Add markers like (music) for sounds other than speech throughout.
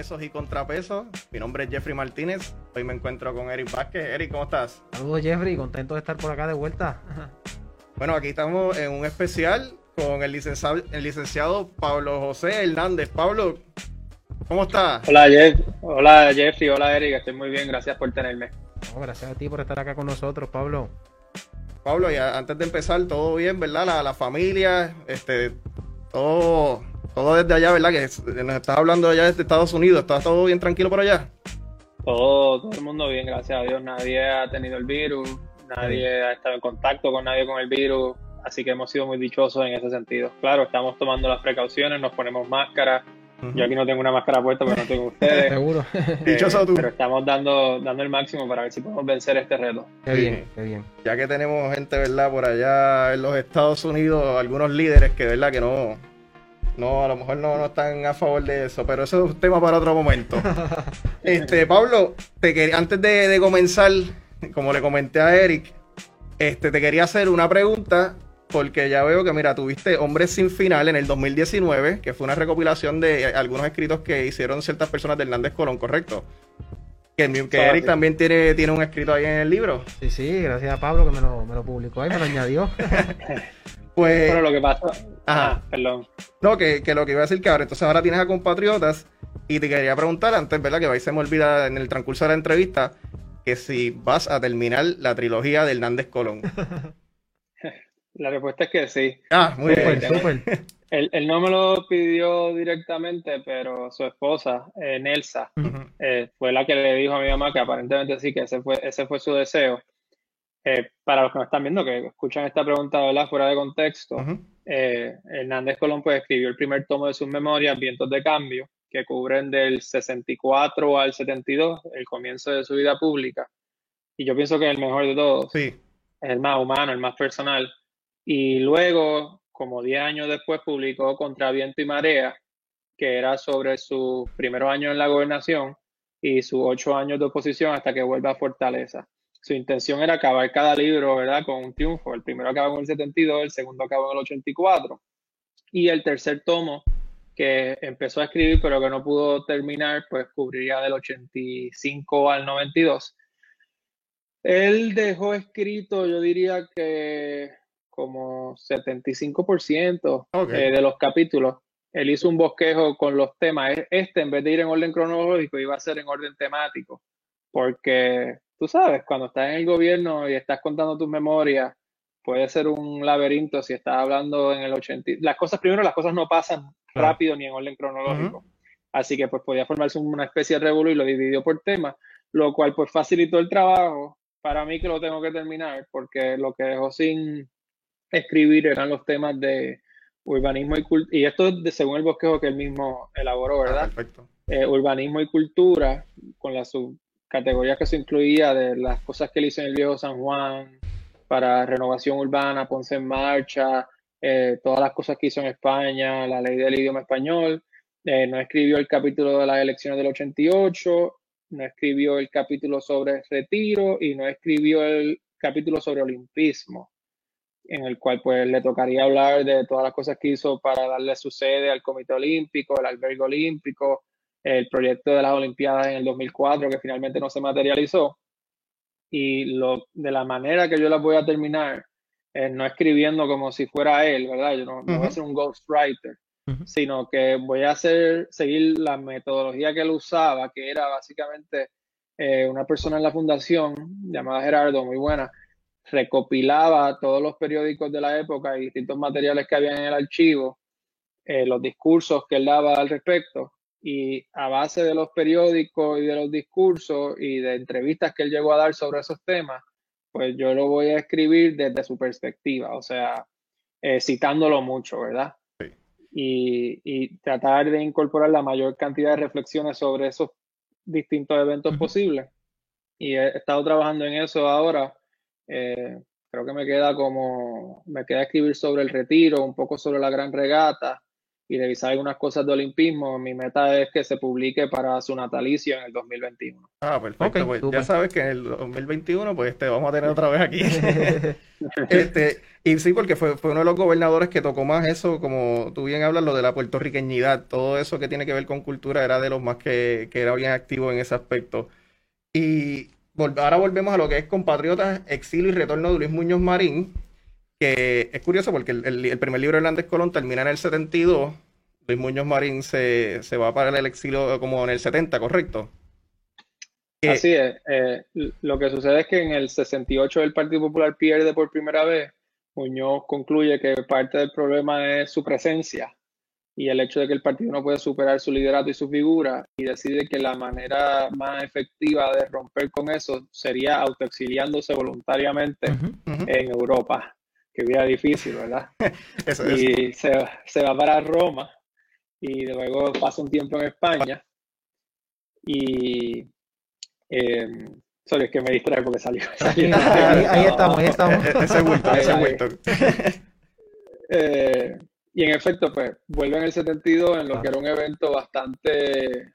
Pesos y Contrapesos. Mi nombre es Jeffrey Martínez. Hoy me encuentro con Eric Vázquez. Eric, ¿cómo estás? Saludos Jeffrey, contento de estar por acá de vuelta. Bueno, aquí estamos en un especial con el licenciado, el licenciado Pablo José Hernández. Pablo, ¿cómo estás? Hola, Jeff. Hola Jeffrey, hola Eric, estoy muy bien, gracias por tenerme. gracias a ti por estar acá con nosotros, Pablo. Pablo, y antes de empezar, todo bien, ¿verdad? La, la familia, este, todo todo desde allá, ¿verdad? Que nos estás hablando allá desde Estados Unidos. ¿Está todo bien tranquilo por allá? Todo, todo el mundo bien, gracias a Dios. Nadie ha tenido el virus, nadie ha estado en contacto con nadie con el virus. Así que hemos sido muy dichosos en ese sentido. Claro, estamos tomando las precauciones, nos ponemos máscara. Yo aquí no tengo una máscara puesta, pero no tengo ustedes. (laughs) Seguro. (laughs) Dichoso tú. Pero estamos dando, dando el máximo para ver si podemos vencer este reto. Qué bien, qué bien. Ya que tenemos gente, ¿verdad? Por allá en los Estados Unidos, algunos líderes que, ¿verdad? Que no, no, a lo mejor no, están a favor de eso, pero eso es un tema para otro momento. (laughs) este, Pablo, te antes de, comenzar, como le comenté a Eric, este, te quería hacer una pregunta, porque ya veo que, mira, tuviste Hombres sin Final en el 2019, que fue una recopilación de algunos escritos que hicieron ciertas personas de Hernández Colón, ¿correcto? Que, Eric también tiene, tiene un escrito ahí en el libro. Sí, sí, gracias a Pablo que me lo, me lo publicó ahí, me lo añadió. (laughs) Pues. Bueno, lo que pasa. Ajá. perdón. No, que, lo que iba a decir que ahora, entonces ahora tienes a compatriotas y te quería preguntar antes, ¿verdad? Que vais se me olvida en el transcurso de la entrevista que si vas a terminar la trilogía de Hernández Colón. (laughs) La respuesta es que sí. Ah, muy bien. (laughs) Él, no me lo pidió directamente, pero su esposa, eh, Nelsa, eh, fue la que le dijo a mi mamá que aparentemente sí, que ese fue, ese fue su deseo. Eh, para los que no están viendo, que escuchan esta pregunta ¿verdad? fuera de contexto, eh, Hernández Colón pues, escribió el primer tomo de sus memorias, Vientos de Cambio, que cubren del 64 al 72, el comienzo de su vida pública. Y yo pienso que es el mejor de todos. Sí. Es el más humano, el más personal. Y luego, como 10 años después, publicó Contra Viento y Marea, que era sobre sus primeros años en la gobernación y sus ocho años de oposición hasta que vuelve a Fortaleza su intención era acabar cada libro, ¿verdad? Con un triunfo. El primero acabó en el 72, el segundo acabó en el 84. Y el tercer tomo, que empezó a escribir pero que no pudo terminar, pues cubriría del 85 al 92. Él dejó escrito, yo diría que como 75% eh, de los capítulos. Él hizo un bosquejo con los temas. Este, en vez de ir en orden cronológico, iba a ser en orden temático, porque tú sabes, cuando estás en el gobierno y estás contando tus memorias, puede ser un laberinto si estás hablando en el 80. Las cosas, primero, las cosas no pasan rápido ni en orden cronológico. Así que pues podía formarse una especie de revuelo y lo dividió por temas, lo cual pues facilitó el trabajo para mí que lo tengo que terminar, porque lo que dejó sin escribir eran los temas de urbanismo y cultura, y esto de, según el bosquejo que él mismo elaboró, ¿verdad? Ah, perfecto. Eh, urbanismo y cultura, con la sub categorías que se incluía de las cosas que él hizo en el viejo San Juan, para renovación urbana, Ponce en Marcha, eh, todas las cosas que hizo en España, la ley del idioma español. Eh, no escribió el capítulo de las elecciones del 88, no escribió el capítulo sobre retiro y no escribió el capítulo sobre olimpismo, en el cual pues le tocaría hablar de todas las cosas que hizo para darle su sede al Comité Olímpico, el albergue olímpico, el proyecto de las Olimpiadas en el 2004 que finalmente no se materializó. Y lo, de la manera que yo las voy a terminar, no escribiendo como si fuera él, ¿verdad? Yo no, voy a ser un ghostwriter, sino que voy a hacer, seguir la metodología que él usaba, que era básicamente eh, una persona en la fundación llamada Gerardo, muy buena, recopilaba todos los periódicos de la época y distintos materiales que había en el archivo, eh, los discursos que él daba al respecto, y a base de los periódicos y de los discursos y de entrevistas que él llegó a dar sobre esos temas, pues yo lo voy a escribir desde su perspectiva, o sea, eh, citándolo mucho, ¿verdad? Y, tratar de incorporar la mayor cantidad de reflexiones sobre esos distintos eventos posibles. Y he estado trabajando en eso ahora. Eh, creo que me queda como, me queda escribir sobre el retiro, un poco sobre la gran regata, y revisar algunas cosas de olimpismo. Mi meta es que se publique para su natalicio en el 2021. Ah, perfecto. Pues ya sabes que en el 2021 pues te vamos a tener otra vez aquí. (laughs) Este, y sí, porque fue, fue uno de los gobernadores que tocó más eso, como tú bien hablas, lo de la puertorriqueñidad, todo eso que tiene que ver con cultura era de los más que, que era bien activo en ese aspecto. Y vol- ahora volvemos a lo que es Compatriotas, Exilio y Retorno de Luis Muñoz Marín, que es curioso porque el, el- el primer libro de Hernández Colón termina en el 72, Luis Muñoz Marín se, se va para el exilio como en el 70, ¿correcto? Que- Así es. eh, lo que sucede es que en el 68 el Partido Popular pierde por primera vez. Muñoz concluye que parte del problema es su presencia y el hecho de que el partido no puede superar su liderato y su figura y decide que la manera más efectiva de romper con eso sería autoexiliándose voluntariamente en Europa, que vida difícil, ¿verdad? (laughs) eso, eso. y se, se va para Roma y luego pasa un tiempo en España y eh, sorry, es que me distrae porque salió, (laughs) salió- Ahí, ahí estamos, ahí estamos. (laughs) Ese bulto, ese bulto. Eh, y en efecto, pues vuelve en el 72 en lo Ah. que era un evento bastante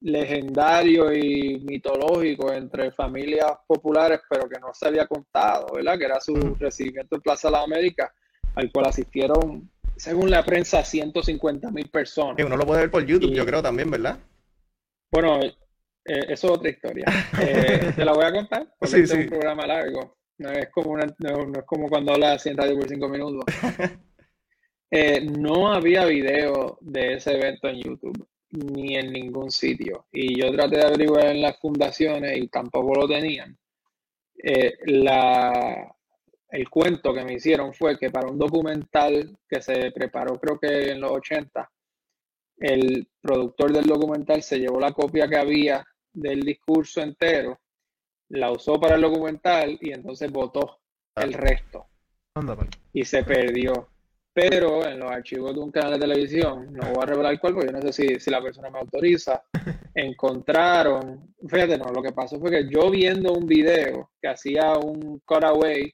legendario y mitológico entre familias populares, pero que no se había contado, ¿verdad? Que era su Ujú. recibimiento en Plaza de las Américas, al cual asistieron, según la prensa, 150 mil personas. Que uno lo puede ver por YouTube, Y- yo creo también, ¿verdad? Bueno, eh, eso es otra historia. (laughs) Eh, te la voy a contar porque Sí, este es sí. un programa largo. No es como, una- no, no es como cuando hablas así en radio por cinco minutos. (laughs) Eh, no había video de ese evento en YouTube ni en ningún sitio. Y yo traté de averiguar en las fundaciones y tampoco lo tenían. Eh, la, el cuento que me hicieron fue que para un documental que se preparó creo que en los 80, el productor del documental se llevó la copia que había del discurso entero, la usó para el documental y entonces votó el resto y se perdió. Pero en los archivos de un canal de televisión, no voy a revelar cuál, porque yo no sé si, si la persona me autoriza, (laughs) encontraron, fíjate, no, lo que pasó fue que yo viendo un video que hacía un cutaway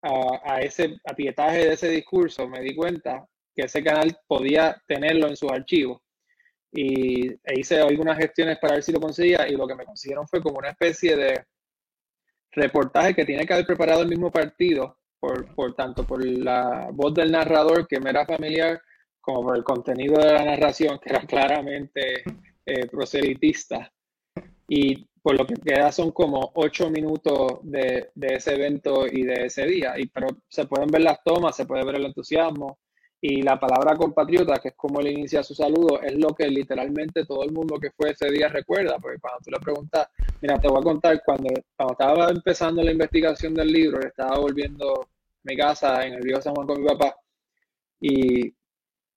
a, a ese apietaje de ese discurso, me di cuenta que ese canal podía tenerlo en sus archivos. Y e hice algunas gestiones para ver si lo conseguía y lo que me consiguieron fue como una especie de reportaje que tiene que haber preparado el mismo partido por, por tanto por la voz del narrador que me era familiar, como por el contenido de la narración, que era (laughs) claramente eh, proselitista. Y por lo que queda son como ocho minutos de, de ese evento y de ese día. Y, pero se pueden ver las tomas, se puede ver el entusiasmo. Y la palabra compatriota, que es como él inicia su saludo, es lo que literalmente todo el mundo que fue ese día recuerda. Porque cuando tú le preguntas, mira, te voy a contar, cuando, cuando estaba empezando la investigación del libro, estaba volviendo mi casa en el río San Juan con mi papá, y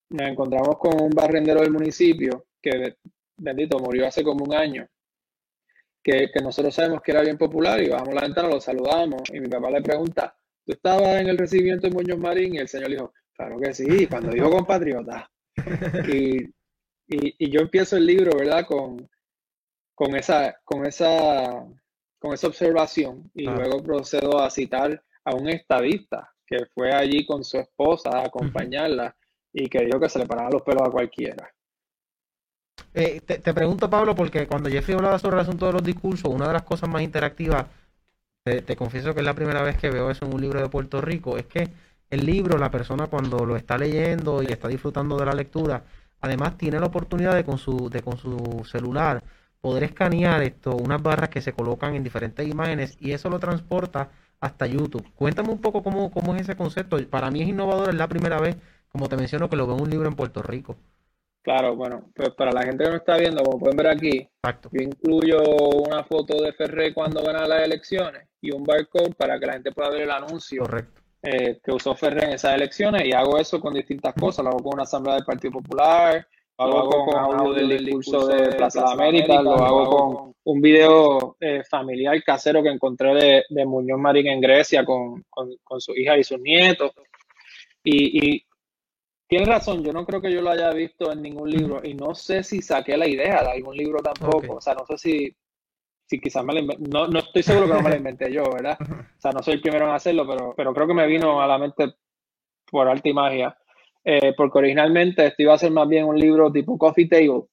nos encontramos con un barrendero del municipio que, bendito, murió hace como un año, que, que nosotros sabemos que era bien popular y bajamos la ventana, lo saludamos y mi papá le pregunta, ¿tú estabas en el recibimiento de Muñoz Marín? Y el señor dijo, claro que sí, cuando dijo compatriota. Y, y, y yo empiezo el libro, ¿verdad? Con, con esa, con esa, con esa observación y Ah. luego procedo a citar a un estadista que fue allí con su esposa a acompañarla y que dijo que se le paraban los pelos a cualquiera. Eh, te, te pregunto, Pablo, porque cuando Jeffrey hablaba sobre el asunto de los discursos, una de las cosas más interactivas, te, te confieso que es la primera vez que veo eso en un libro de Puerto Rico, es que el libro, la persona cuando lo está leyendo y está disfrutando de la lectura, además tiene la oportunidad de con su, de con su celular poder escanear esto, unas barras que se colocan en diferentes imágenes y eso lo transporta hasta YouTube. Cuéntame un poco cómo, cómo es ese concepto. Para mí es innovador, es la primera vez, como te menciono, que lo veo en un libro en Puerto Rico. Claro, bueno, pues para la gente que no está viendo, como pueden ver aquí, Exacto. yo incluyo una foto de Ferré cuando gana las elecciones y un barcode para que la gente pueda ver el anuncio Correcto. Eh, que usó Ferré en esas elecciones y hago eso con distintas cosas. Lo hago con una asamblea del Partido Popular, lo hago con audio del discurso de Plaza de América, lo hago con un video eh, familiar casero que encontré de, de Muñoz Marín en Grecia con, con, con su hija y sus nietos. Y, y tienes razón, yo no creo que yo lo haya visto en ningún libro y no sé si saqué la idea de algún libro tampoco. O sea, no sé si, si quizás me la inventé. No, no estoy seguro que no me la inventé yo, ¿verdad? O sea, no soy el primero en hacerlo, pero, pero creo que me vino a la mente por arte y magia. eh, porque originalmente esto iba a ser más bien un libro tipo coffee table,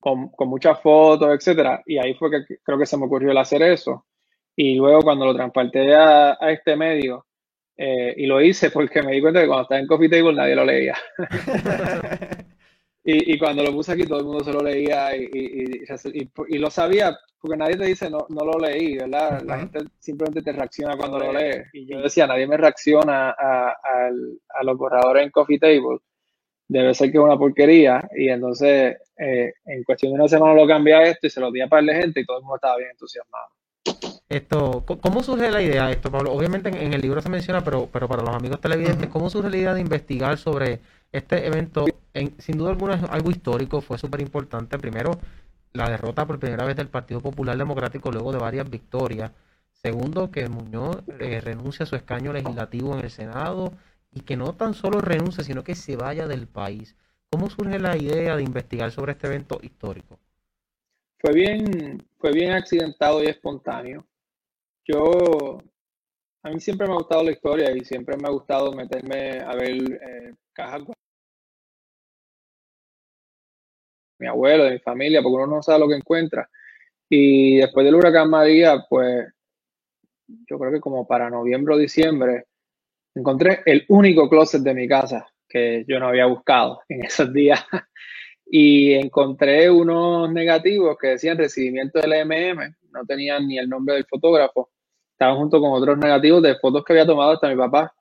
con, con muchas fotos, etcétera, y ahí fue que creo que se me ocurrió el hacer eso. Y luego cuando lo transporté a, a este medio, eh, y lo hice porque me di cuenta que cuando estaba en Coffee Table nadie lo leía. (laughs) y, y, cuando lo puse aquí todo el mundo se lo leía y, y, y, lo sabía porque nadie te dice no, no lo leí, ¿verdad? La gente simplemente te reacciona cuando lo lee. Y yo decía, nadie me reacciona a, a, a los borradores en Coffee Table. Debe ser que es una porquería. Y entonces, eh, en cuestión de una semana lo cambié a esto y se lo di a par de gente y todo el mundo estaba bien entusiasmado. Esto, ¿Cómo surge la idea de esto, Pablo? Obviamente en, el libro se menciona, pero, pero para los amigos televidentes, ¿cómo surge la idea de investigar sobre este evento? sin duda alguna es algo histórico, fue súper importante. Primero, la derrota por primera vez del Partido Popular Democrático luego de varias victorias. Segundo, que Muñoz eh, renuncia a su escaño legislativo en el Senado y que no tan solo renuncie, sino que se vaya del país. ¿Cómo surge la idea de investigar sobre este evento histórico? Fue bien, fue bien accidentado y espontáneo yo, a mí siempre me ha gustado la historia y siempre me ha gustado meterme a ver eh, cajas mi abuelo, de mi familia, porque uno no sabe lo que encuentra. Y después del huracán María, pues yo creo que como para noviembre o diciembre, encontré el único closet de mi casa que yo no había buscado (laughs) en esos días. y encontré unos negativos que decían recibimiento del EMM, no tenían ni el nombre del fotógrafo estaba junto con otros negativos de fotos que había tomado hasta mi papá.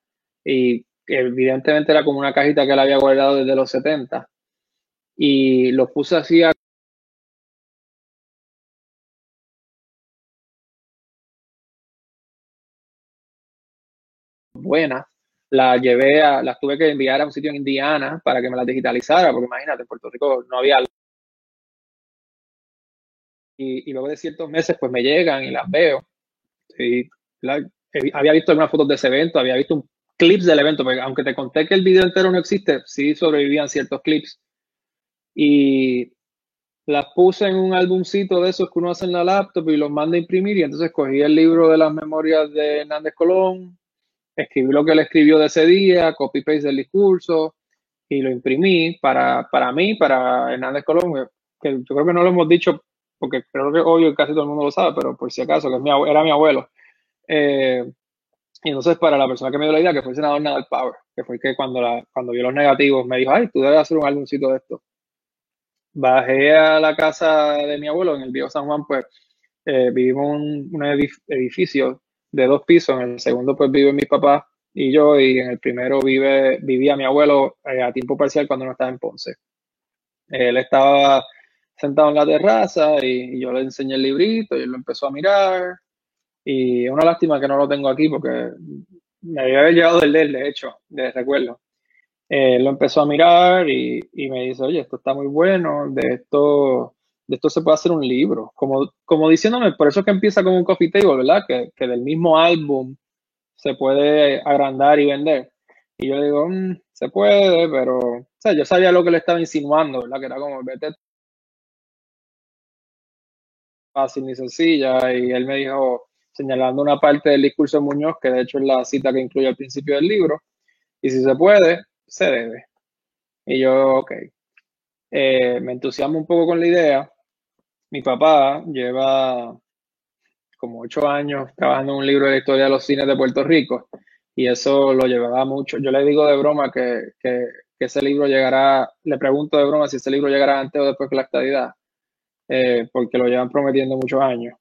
Y evidentemente era como una cajita que él había guardado desde los 70 y los puse así a buenas las llevé a, las tuve que enviar a un sitio en Indiana para que me las digitalizara, porque imagínate, en Puerto Rico no había y, y luego de ciertos meses pues me llegan y las veo Sí, había visto algunas fotos de ese evento, había visto un clips del evento, porque aunque te conté que el video entero no existe, sí sobrevivían ciertos clips. Y las puse en un álbumcito de esos que uno hace en la laptop y los manda a imprimir. Y entonces cogí el libro de las memorias de Hernández Colón, escribí lo que él escribió de ese día, copy-paste del discurso y lo imprimí para, para mí, para Hernández Colón, que yo creo que no lo hemos dicho porque creo que hoy casi todo el mundo lo sabe, pero por si acaso, que es mi, era mi abuelo. Eh, y entonces para la persona que me dio la idea, que fue el senador Nadal Power, que fue que cuando, la, cuando vio los negativos me dijo, ay, tú debes hacer un álbumcito de esto. Bajé a la casa de mi abuelo en el viejo San Juan, pues eh, vivimos en un, edificio de dos pisos, en el segundo pues vive mi papá y yo, y en el primero vive, vivía mi abuelo eh, a tiempo parcial cuando no estaba en Ponce. Él estaba sentado en la terraza y, yo le enseñé el librito y él lo empezó a mirar. Y es una lástima que no lo tengo aquí porque me había llegado del él, de hecho, de recuerdo. Eh, lo empezó a mirar y, y, me dice, oye, esto está muy bueno, de esto, de esto se puede hacer un libro. Como, como diciéndome, por eso es que empieza como un coffee table, ¿verdad? Que, que del mismo álbum se puede agrandar y vender. Y yo le digo, mm, se puede, pero, o sea, yo sabía lo que le estaba insinuando, ¿verdad? Que era como, vete fácil ni sencilla. Y él me dijo, señalando una parte del discurso de Muñoz, que de hecho es la cita que incluye al principio del libro, y si se puede, se debe. Y yo, ok. Eh, me entusiasmo un poco con la idea. Mi papá lleva como ocho años trabajando en un libro de la historia de los cines de Puerto Rico y eso lo llevaba mucho. Yo le digo de broma que, que, que ese libro llegará, le pregunto de broma si ese libro llegará antes o después que la estadidad eh, porque lo llevan prometiendo muchos años.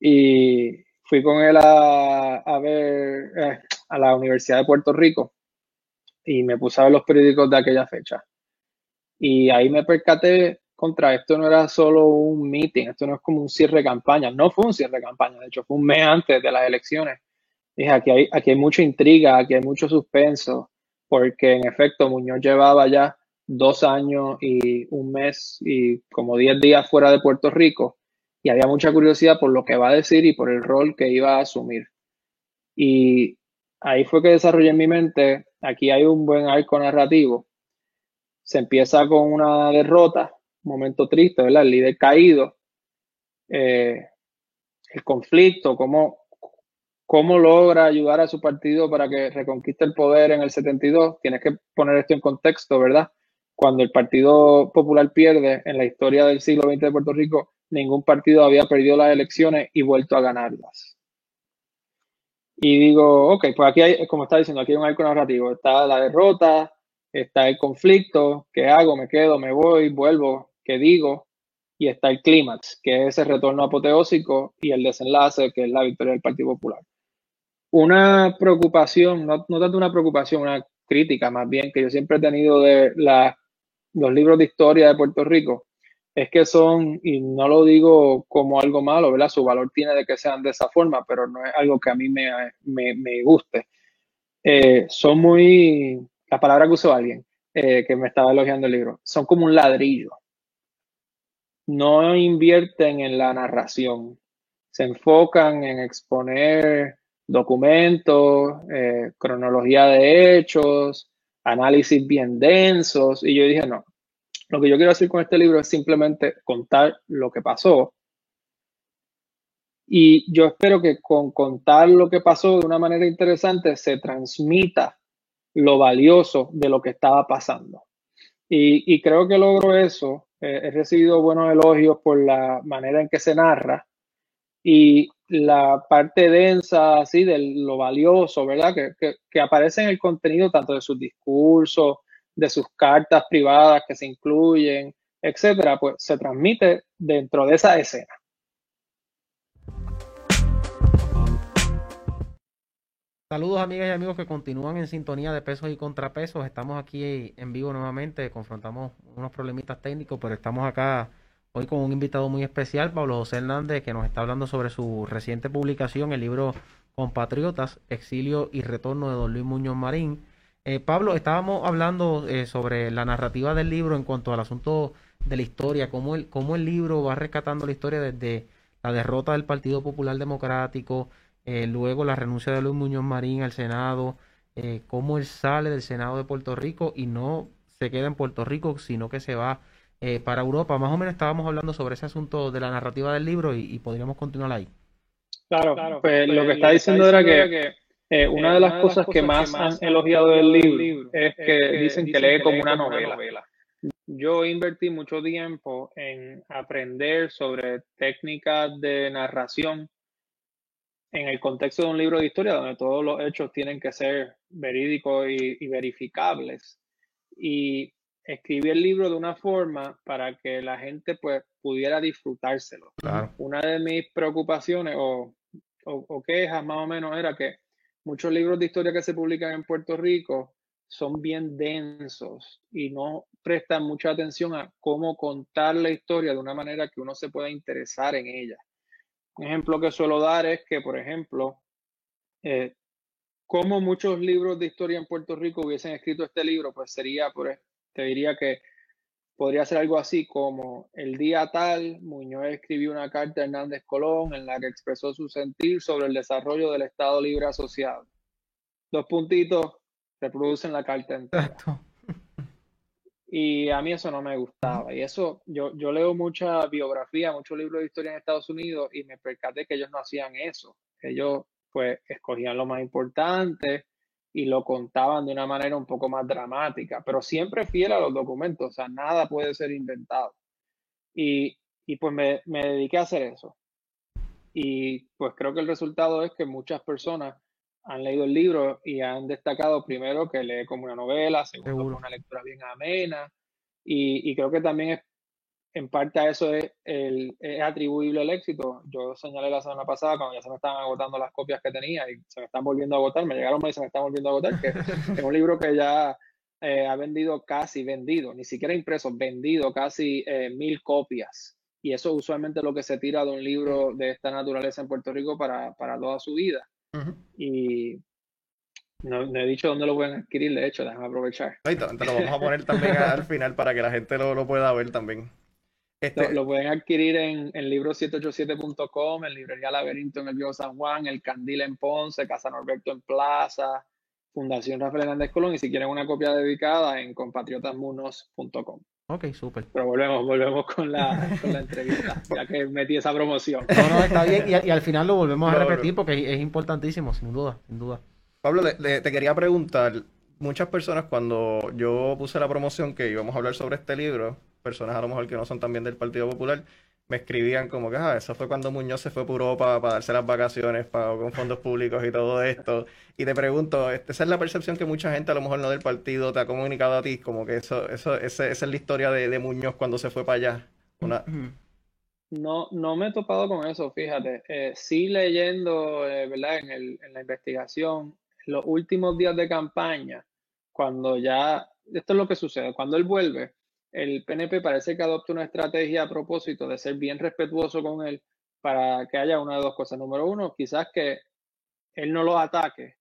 Y fui con él a, a ver eh, a la Universidad de Puerto Rico y me puse a ver los periódicos de aquella fecha. Y ahí me percaté contra esto no era solo un meeting, esto no es como un cierre de campaña, no fue un cierre de campaña, de hecho fue un mes antes de las elecciones. Dije, aquí hay, aquí hay mucha intriga, aquí hay mucho suspenso, porque en efecto Muñoz llevaba ya dos años y un mes y como diez días fuera de Puerto Rico y había mucha curiosidad por lo que va a decir y por el rol que iba a asumir. Y ahí fue que desarrollé en mi mente, aquí hay un buen arco narrativo. Se empieza con una derrota, momento triste, ¿verdad? El líder caído, eh, el conflicto, cómo, cómo logra ayudar a su partido para que reconquiste el poder en el 72. Tienes que poner esto en contexto, ¿verdad? Cuando el Partido Popular pierde en la historia del siglo XX de Puerto Rico, ningún partido había perdido las elecciones y vuelto a ganarlas. Y digo, ok, pues aquí hay, como está diciendo, aquí hay un arco narrativo. Está la derrota, está el conflicto, ¿qué hago? ¿Me quedo? ¿Me voy? ¿Vuelvo? ¿Qué digo? Y está el clímax, que es ese retorno apoteósico y el desenlace, que es la victoria del Partido Popular. Una preocupación, no, no tanto una preocupación, una crítica más bien, que yo siempre he tenido de la, los libros de historia de Puerto Rico, es que son, y no lo digo como algo malo, ¿verdad? Su valor tiene de que sean de esa forma, pero no es algo que a mí me, me, me guste. Eh, son muy, la palabra que usó alguien eh, que me estaba elogiando el libro, son como un ladrillo. No invierten en la narración, se enfocan en exponer documentos, eh, cronología de hechos, análisis bien densos, y yo dije, no, lo que yo quiero hacer con este libro es simplemente contar lo que pasó. Y yo espero que con contar lo que pasó de una manera interesante se transmita lo valioso de lo que estaba pasando. Y, creo que logro eso. Eh, he recibido buenos elogios por la manera en que se narra y la parte densa, así, de lo valioso, ¿verdad? Que, que aparece en el contenido tanto de sus discursos, de sus cartas privadas que se incluyen, etcétera, pues se transmite dentro de esa escena. Saludos amigas y amigos que continúan en sintonía de pesos y contrapesos. Estamos aquí en vivo nuevamente, confrontamos unos problemitas técnicos, pero estamos acá hoy con un invitado muy especial, Pablo José Hernández, que nos está hablando sobre su reciente publicación, el libro Compatriotas, Exilio y Retorno de Don Luis Muñoz Marín. Eh, Pablo, estábamos hablando eh, sobre la narrativa del libro en cuanto al asunto de la historia, cómo el, cómo el libro va rescatando la historia desde la derrota del Partido Popular Democrático, eh, luego la renuncia de Luis Muñoz Marín al Senado, cómo él sale del Senado de Puerto Rico y no se queda en Puerto Rico, sino que se va para Europa. Más o menos estábamos hablando sobre ese asunto de la narrativa del libro y, podríamos continuar ahí. Claro, claro pues, lo que está diciendo era que eh, una, de las cosas que más han elogiado del libro es que dicen que lee como una novela. Yo invertí mucho tiempo en aprender sobre técnicas de narración en el contexto de un libro de historia donde todos los hechos tienen que ser verídicos y, verificables. Y escribí el libro de una forma para que la gente pues pudiera disfrutárselo. Una de mis preocupaciones o, o quejas más o menos era que muchos libros de historia que se publican en Puerto Rico son bien densos y no prestan mucha atención a cómo contar la historia de una manera que uno se pueda interesar en ella. Un ejemplo que suelo dar es que, por ejemplo, eh, como muchos libros de historia en Puerto Rico hubiesen escrito este libro, pues sería, por, te diría que podría ser algo así como el día tal, Muñoz escribió una carta a Hernández Colón en la que expresó su sentir sobre el desarrollo del Estado Libre Asociado. Dos puntitos reproducen la carta entera. Y a mí eso no me gustaba. Y eso, yo, yo leo mucha biografía, muchos libros de historia en Estados Unidos y me percaté que ellos no hacían eso. Ellos pues escogían lo más importante, y lo contaban de una manera un poco más dramática, pero siempre fiel a los documentos, o sea, nada puede ser inventado. Y, y pues me, me, dediqué a hacer eso. Y pues creo que el resultado es que muchas personas han leído el libro y han destacado primero que lee como una novela, segundo como una lectura bien amena, y, y creo que también es en parte a eso es, el, es, atribuible el éxito. Yo señalé la semana pasada cuando ya se me estaban agotando las copias que tenía y se me están volviendo a agotar, me llegaron y se me están volviendo a agotar, que es un libro que ya eh, ha vendido casi, vendido, ni siquiera impreso, vendido casi eh, mil copias. Y eso usualmente es lo que se tira de un libro de esta naturaleza en Puerto Rico para, para toda su vida. Y no, he dicho dónde lo pueden adquirir, de hecho, déjame aprovechar. Ahí te, lo vamos a poner también al final para que la gente lo, lo pueda ver también. Este... Lo, pueden adquirir en, en libro787.com, en Librería Laberinto en el Viejo San Juan, El Candil en Ponce, Casa Norberto en Plaza, Fundación Rafael Hernández Colón y si quieren una copia dedicada en compatriotasmunos.com. Ok, súper. Pero volvemos, volvemos con la, con la entrevista, (laughs) ya que metí esa promoción. No, no, está bien. Y, y al final lo volvemos a repetir porque es, es importantísimo, sin duda, sin duda. Pablo, le- le- te quería preguntar, muchas personas cuando yo puse la promoción que íbamos a hablar sobre este libro, personas a lo mejor que no son también del Partido Popular, me escribían como que, ah, eso fue cuando Muñoz se fue por Europa para darse las vacaciones, pagó con fondos públicos y todo esto. Y te pregunto, este, esa es la percepción que mucha gente, a lo mejor no del partido, te ha comunicado a ti, como que eso, eso, ese- esa es la historia de, de Muñoz cuando se fue para allá. Una... No, no me he topado con eso, fíjate. Eh, sí leyendo, eh, ¿verdad? En el, en la investigación, los últimos días de campaña, cuando ya, esto es lo que sucede, cuando él vuelve, el PNP parece que adopta una estrategia a propósito de ser bien respetuoso con él para que haya una de dos cosas. Número uno, quizás que él no lo ataque,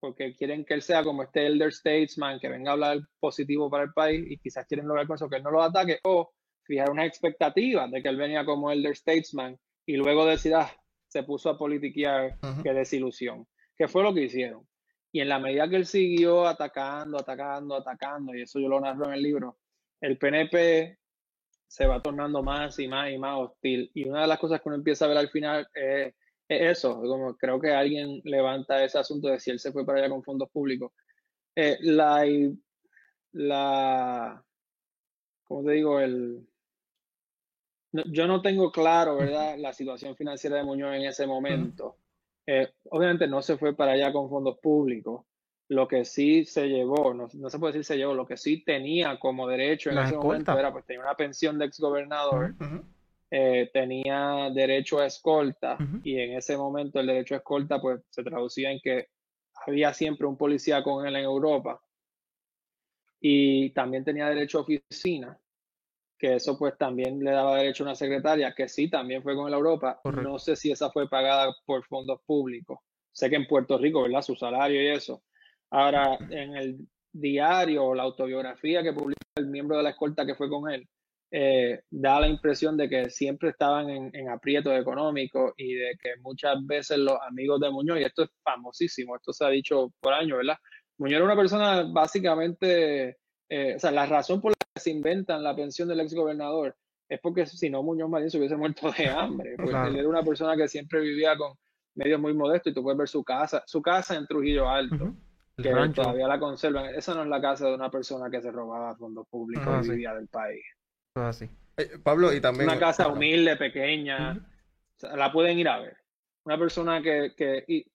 porque quieren que él sea como este elder statesman que venga a hablar positivo para el país y quizás quieren lograr con eso que él no lo ataque o fijar unas expectativas de que él venía como elder statesman y luego decir, ah, se puso a politiquear, Ujú. qué desilusión. Que fue lo que hicieron. Y en la medida que él siguió atacando, atacando, atacando, y eso yo lo narro en el libro, el PNP se va tornando más y más y más hostil. Y una de las cosas que uno empieza a ver al final es, es eso, como creo que alguien levanta ese asunto de si él se fue para allá con fondos públicos. Eh, la, la, ¿cómo te digo? El, no- yo no tengo claro, ¿verdad? La situación financiera de Muñoz en ese momento. Eh, obviamente no se fue para allá con fondos públicos. Lo que sí se llevó, no, no se puede decir se llevó, lo que sí tenía como derecho en La ese momento era, pues tenía una pensión de exgobernador, eh, tenía derecho a escolta y en ese momento el derecho a escolta pues se traducía en que había siempre un policía con él en Europa y también tenía derecho a oficina, que eso pues también le daba derecho a una secretaria, que sí, también fue con él a Europa. Correcto. No sé si esa fue pagada por fondos públicos. Sé que en Puerto Rico, ¿verdad? Su salario y eso. Ahora, en el diario o la autobiografía que publica el miembro de la escolta que fue con él, eh, da la impresión de que siempre estaban en, en aprietos económicos y de que muchas veces los amigos de Muñoz, y esto es famosísimo, esto se ha dicho por años, ¿verdad? Muñoz era una persona básicamente, eh, o sea, la razón por la que se inventan la pensión del exgobernador es porque si no Muñoz Marín se hubiese muerto de (laughs) hambre, porque Claro. él era una persona que siempre vivía con medios muy modestos y tú puedes ver su casa, su casa en Trujillo Alto, que rancho. todavía la conservan. Esa no es la casa de una persona que se robaba fondos públicos Ah, y sí. vivía del país. Es así. Eh, Pablo, y también... Una casa humilde, pequeña, Ujú. o sea, la pueden ir a ver. Una persona que, que y.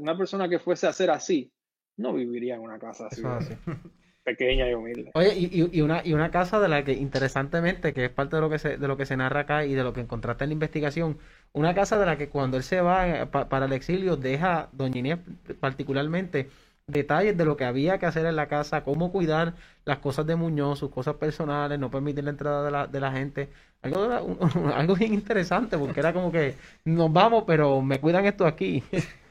Una persona que fuese a ser así, no viviría en una casa así, es así. (laughs) pequeña y humilde. Oye, y, y- una, y una casa de la que, interesantemente, que es parte de lo que se, de lo que se narra acá y de lo que encontraste en la investigación, una casa de la que cuando él se va eh, pa- para el exilio deja, doña Inés particularmente, detalles de lo que había que hacer en la casa, cómo cuidar las cosas de Muñoz, sus cosas personales, no permitir la entrada de la, de la gente. Algo, (laughs) algo bien interesante, porque era como que nos vamos, pero me cuidan esto aquí. (laughs)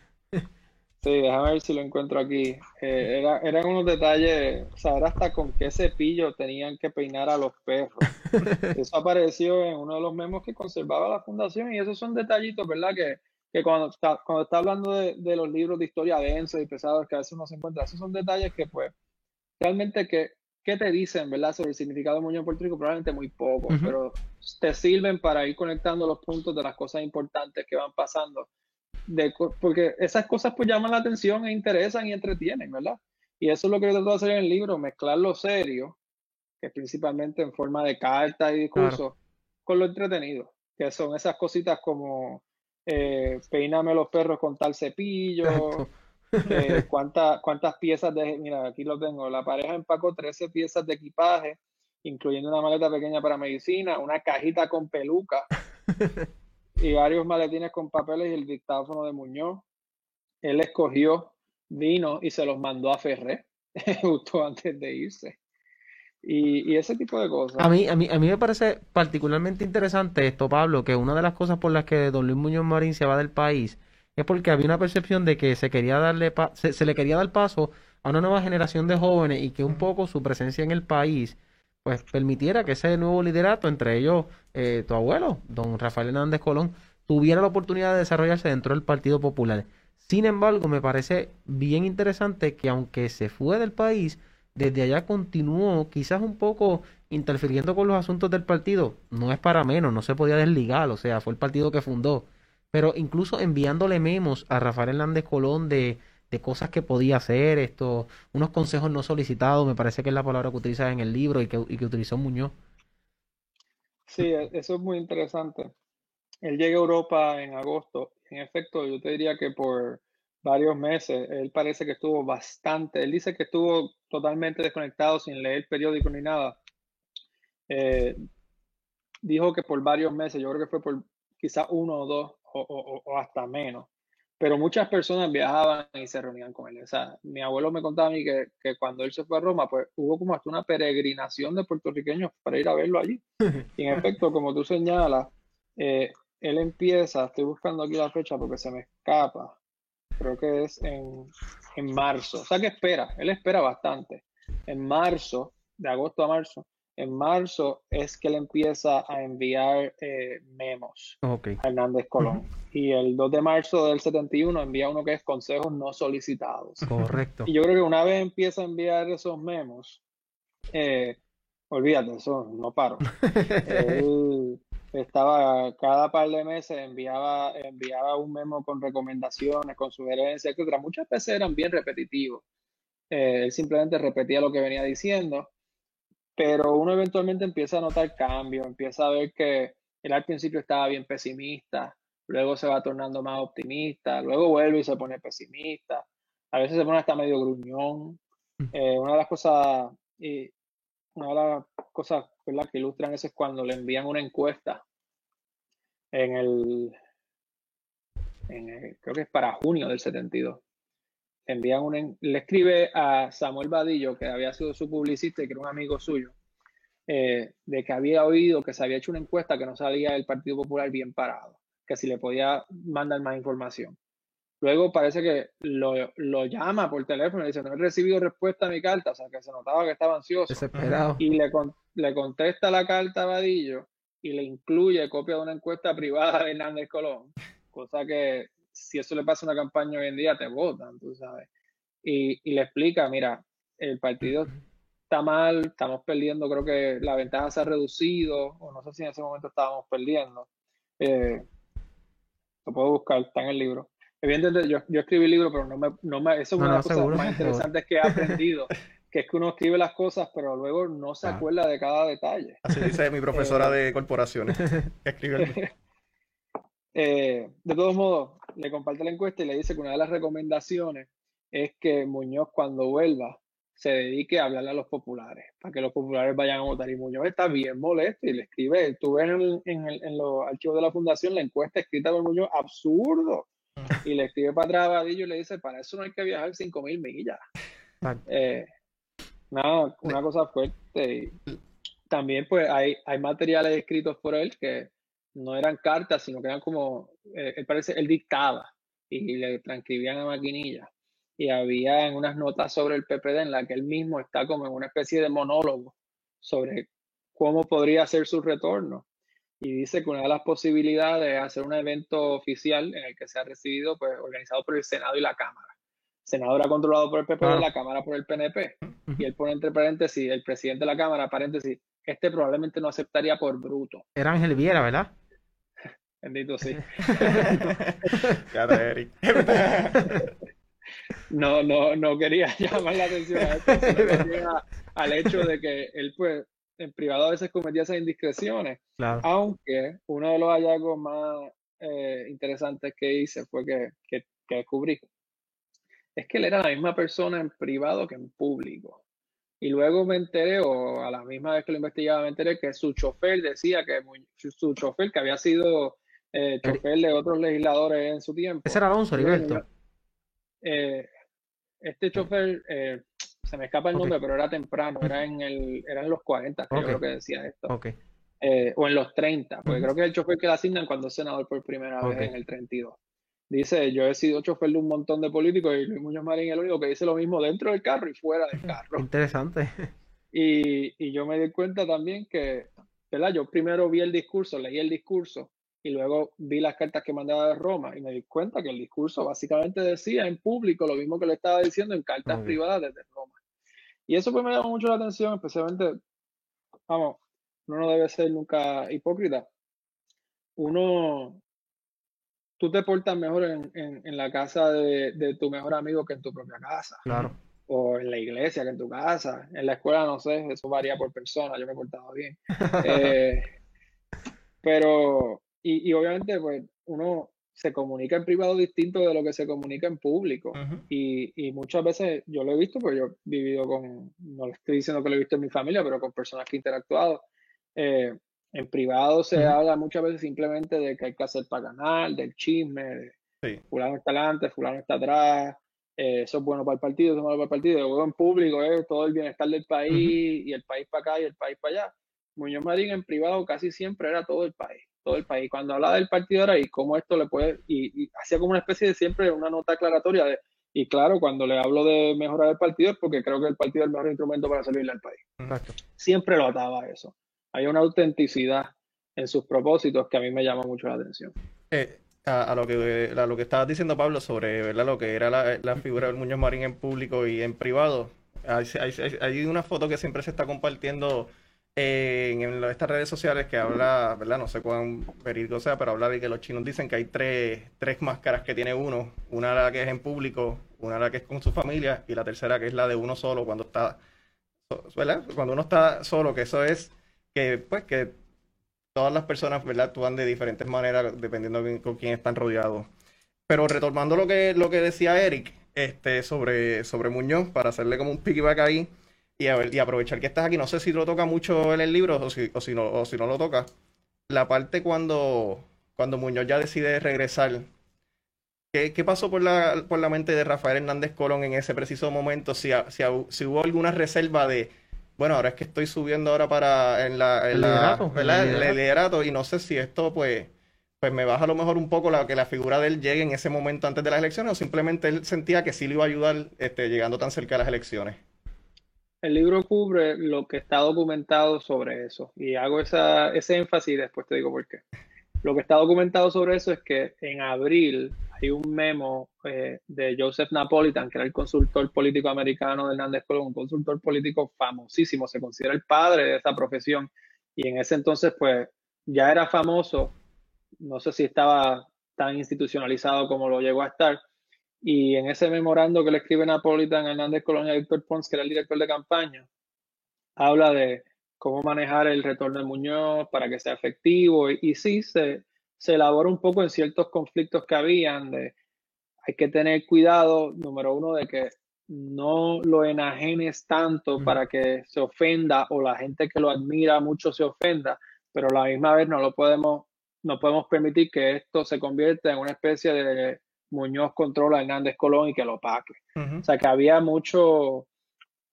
Sí, déjame ver si lo encuentro aquí. Eh, era, eran unos detalles, o sea, era hasta con qué cepillo tenían que peinar a los perros. (laughs) Eso apareció en uno de los memos que conservaba la fundación y esos son detallitos, ¿verdad? Que, que cuando está, cuando está hablando de, de los libros de historia densos y pesados que a veces uno se encuentra, esos son detalles que pues realmente que, ¿qué te dicen, ¿verdad? Sobre el significado de Muñoz Puerto Rico? Probablemente muy poco, pero te sirven para ir conectando los puntos de las cosas importantes que van pasando. De, porque esas cosas pues llaman la atención e interesan y entretienen, ¿verdad? Y eso es lo que yo trato de hacer en el libro, mezclar lo serio, que es principalmente en forma de cartas y discursos, con lo entretenido, que son esas cositas como eh, peíname los perros con tal cepillo, eh, (laughs) cuánta- cuántas piezas de, mira, aquí lo tengo, la pareja empacó 13 piezas de equipaje, incluyendo una maleta pequeña para medicina, una cajita con peluca (laughs) y varios maletines con papeles y el dictáfono de Muñoz. Él escogió vino y se los mandó a Ferré (laughs) justo antes de irse. Y, y ese tipo de cosas. A mí, a mí, a mí me parece particularmente interesante esto, Pablo, que una de las cosas por las que don Luis Muñoz Marín se va del país es porque había una percepción de que se quería darle se, se le quería dar paso a una nueva generación de jóvenes y que un poco su presencia en el país pues permitiera que ese nuevo liderato, entre ellos eh, tu abuelo, don Rafael Hernández Colón, tuviera la oportunidad de desarrollarse dentro del Partido Popular. Sin embargo, me parece bien interesante que aunque se fue del país, desde allá continuó quizás un poco interfiriendo con los asuntos del partido. No es para menos, no se podía desligar, o sea, fue el partido que fundó. Pero incluso enviándole memos a Rafael Hernández Colón de, de cosas que podía hacer, esto, unos consejos no solicitados, me parece que es la palabra que utiliza en el libro y que, y que utilizó Muñoz. Sí, e, eso es muy interesante. Él llega a Europa en agosto. En efecto, yo te diría que por varios meses, él parece que estuvo bastante, él dice que estuvo totalmente desconectado sin leer periódico ni nada. Eh, dijo que por varios meses, yo creo que fue por quizás uno o dos o, o, hasta menos, pero muchas personas viajaban y se reunían con él. O sea, mi abuelo me contaba a mí que, que cuando él se fue a Roma, pues hubo como hasta una peregrinación de puertorriqueños para ir a verlo allí. Y en efecto, (laughs) como tú señalas, eh, él empieza, estoy buscando aquí la fecha porque se me escapa, creo que es en, en marzo, o sea que espera, él espera bastante. En marzo, de agosto a marzo, en marzo es que él empieza a enviar eh, memos okay. a Hernández Colón. Y el 2 de marzo del 71 envía uno que es consejos no solicitados. Correcto. Y yo creo que una vez empieza a enviar esos memos, eh, olvídate, eso no paro. (laughs) él, estaba cada par de meses enviaba, enviaba un memo con recomendaciones, con sugerencias, etcétera. Muchas veces eran bien repetitivos. Eh, él simplemente repetía lo que venía diciendo, pero uno eventualmente empieza a notar cambios, empieza a ver que él al principio estaba bien pesimista, luego se va tornando más optimista, luego vuelve y se pone pesimista, a veces se pone hasta medio gruñón. Eh, una de las cosas, y una de las cosas ¿verdad? que ilustran eso es cuando le envían una encuesta en el, en el, creo que es para junio del 72. Le envían una, le escribe a Samuel Vadillo, que había sido su publicista y que era un amigo suyo, eh, de que había oído que se había hecho una encuesta que no salía del Partido Popular bien parado, que si le podía mandar más información. Luego parece que lo, lo llama por teléfono y dice, no he recibido respuesta a mi carta, o sea, que se notaba que estaba ansioso. Desesperado. Y le, le contesta la carta a Vadillo y le incluye copia de una encuesta privada de Hernández Colón, cosa que si eso le pasa a una campaña hoy en día te votan, tú sabes. Y, y le explica, mira, el partido está mal, estamos perdiendo, creo que la ventaja se ha reducido, o no sé si en ese momento estábamos perdiendo. Eh, lo puedo buscar, está en el libro. Evidentemente, yo, yo escribí el libro, pero no me, no me, eso es No, una de no, las cosas seguro. más interesantes que he aprendido, que es que uno escribe las cosas, pero luego no se Ah. acuerda de cada detalle. Así dice mi profesora de corporaciones. que (laughs) escribe el- Eh, de todos modos, le comparte la encuesta y le dice que una de las recomendaciones es que Muñoz cuando vuelva se dedique a hablarle a los populares, para que los populares vayan a votar. Y Muñoz está bien molesto y le escribe, tú ves en, en el- en los archivos de la fundación la encuesta escrita por Muñoz, absurdo. Y le escribe para atrás a Vadillo y le dice, para eso no hay que viajar 5.000 millas. Eh, nada, una cosa fuerte. Y también pues hay, hay materiales escritos por él que no eran cartas, sino que eran como, eh, él parece, él dictaba y le transcribían a maquinilla. Y había en unas notas sobre el PPD en la que él mismo está como en una especie de monólogo sobre cómo podría ser su retorno. Y dice que una de las posibilidades es hacer un evento oficial en el que sea recibido, pues, organizado por el Senado y la Cámara. El Senado era controlado por el PPD, Claro. la Cámara por el PNP. Y él pone entre paréntesis, el presidente de la Cámara, paréntesis, este probablemente no aceptaría por bruto. Era Ángel Viera, ¿verdad? Bendito sí. Fíjate, Eric. No, no, no quería (laughs) llamar la atención a esto, sino a- al hecho de que él, pues, en privado a veces cometía esas indiscreciones. Claro. Aunque uno de los hallazgos más eh, interesantes que hice fue que, que, que descubrí es que él era la misma persona en privado que en público. Y luego me enteré, o a la misma vez que lo investigaba, me enteré que su chofer decía que su chofer, que había sido eh, chofer de otros legisladores en su tiempo, Ese era Alonso, Heriberto. eh, este chofer, eh, se me escapa el nombre, pero era temprano, era en, el, era en los 40, que Ok. yo creo que decía esto. Ok. Eh, o en los 30, porque creo que es el chofer que le asignan cuando es senador por primera vez en el 32. Dice, yo he sido chofer de un montón de políticos y Luis Muñoz Marín es el único que dice lo mismo dentro del carro y fuera del (laughs) carro. Interesante. Y, y yo me di cuenta también que, ¿verdad? Yo primero vi el discurso, leí el discurso y luego vi las cartas que mandaba de Roma y me di cuenta que el discurso básicamente decía en público lo mismo que le estaba diciendo en cartas privadas desde Roma. Y eso pues me llama mucho la atención, especialmente, vamos, uno no debe ser nunca hipócrita. Uno, tú te portas mejor en, en, la casa de, de, tu mejor amigo que en tu propia casa. Claro. O en la iglesia que en tu casa. En la escuela, no sé, eso varía por persona, yo me he portado bien. (laughs) eh, pero, y, y, obviamente, pues uno se comunica en privado distinto de lo que se comunica en público. y, y, muchas veces yo lo he visto, pues yo he vivido con, no estoy diciendo que lo he visto en mi familia, pero con personas que he interactuado. Eh, en privado se habla muchas veces simplemente de que hay que hacer para ganar, del chisme, de fulano está adelante, fulano está atrás, eh, eso es bueno para el partido, eso es malo para el partido. Luego en público es todo el bienestar del país y el país para acá y el país para allá. Muñoz Marín en privado casi siempre era todo el país todo el país. Cuando hablaba del partido era y cómo esto le puede, y, hacía como una especie de siempre una nota aclaratoria de, y claro, cuando le hablo de mejorar el partido es porque creo que el partido es el mejor instrumento para servirle al país. Siempre lo ataba a eso. Hay una autenticidad en sus propósitos que a mí me llama mucho la atención. Eh, a, lo que a lo que estabas diciendo Pablo sobre ¿verdad? lo que era la, figura del Muñoz Marín en público y en privado, hay, hay una foto que siempre se está compartiendo en, estas redes sociales que habla, ¿verdad? No sé cuán verídico sea, pero habla de que los chinos dicen que hay tres, tres máscaras que tiene uno. Una la que es en público, una la que es con su familia y la tercera que es la de uno solo cuando está, ¿verdad? Cuando uno está solo, que eso es que, pues, que todas las personas, ¿verdad? Actúan de diferentes maneras dependiendo de con quién están rodeados. Pero retomando lo que, lo que decía Eric este, sobre, sobre Muñoz, para hacerle como un piggyback ahí, y, y aprovechar que estás aquí. No sé si lo toca mucho en el libro o si, o si, no, o si no lo toca. La parte cuando, cuando Muñoz ya decide regresar. ¿Qué, qué pasó por la, por la mente de Rafael Hernández Colón en ese preciso momento? Si, si, si hubo alguna reserva de, bueno, ahora es que estoy subiendo ahora para en la, en el, liderato, y no sé si esto pues pues me baja a lo mejor un poco la, que la figura de él llegue en ese momento antes de las elecciones o simplemente él sentía que sí le iba a ayudar este, llegando tan cerca de las elecciones el libro cubre lo que está documentado sobre eso. Y hago esa, ese énfasis y después te digo por qué. Lo que está documentado sobre eso es que en abril hay un memo eh, de Joseph Napolitan, que era el consultor político americano de Hernández Colón, un consultor político famosísimo, se considera el padre de esa profesión. Y en ese entonces, pues, ya era famoso, no sé si estaba tan institucionalizado como lo llegó a estar, y en ese memorando que le escribe Napolitan Hernández Colonia Víctor Pons, que era el director de campaña, habla de cómo manejar el retorno de Muñoz para que sea efectivo. Y, sí, se, se elabora un poco en ciertos conflictos que habían de hay que tener cuidado, número uno, de que no lo enajenes tanto para que se ofenda o la gente que lo admira mucho se ofenda, pero a la misma vez no lo podemos, no podemos permitir que esto se convierta en una especie de Muñoz controla a Hernández Colón y que lo paque. O sea que había mucho,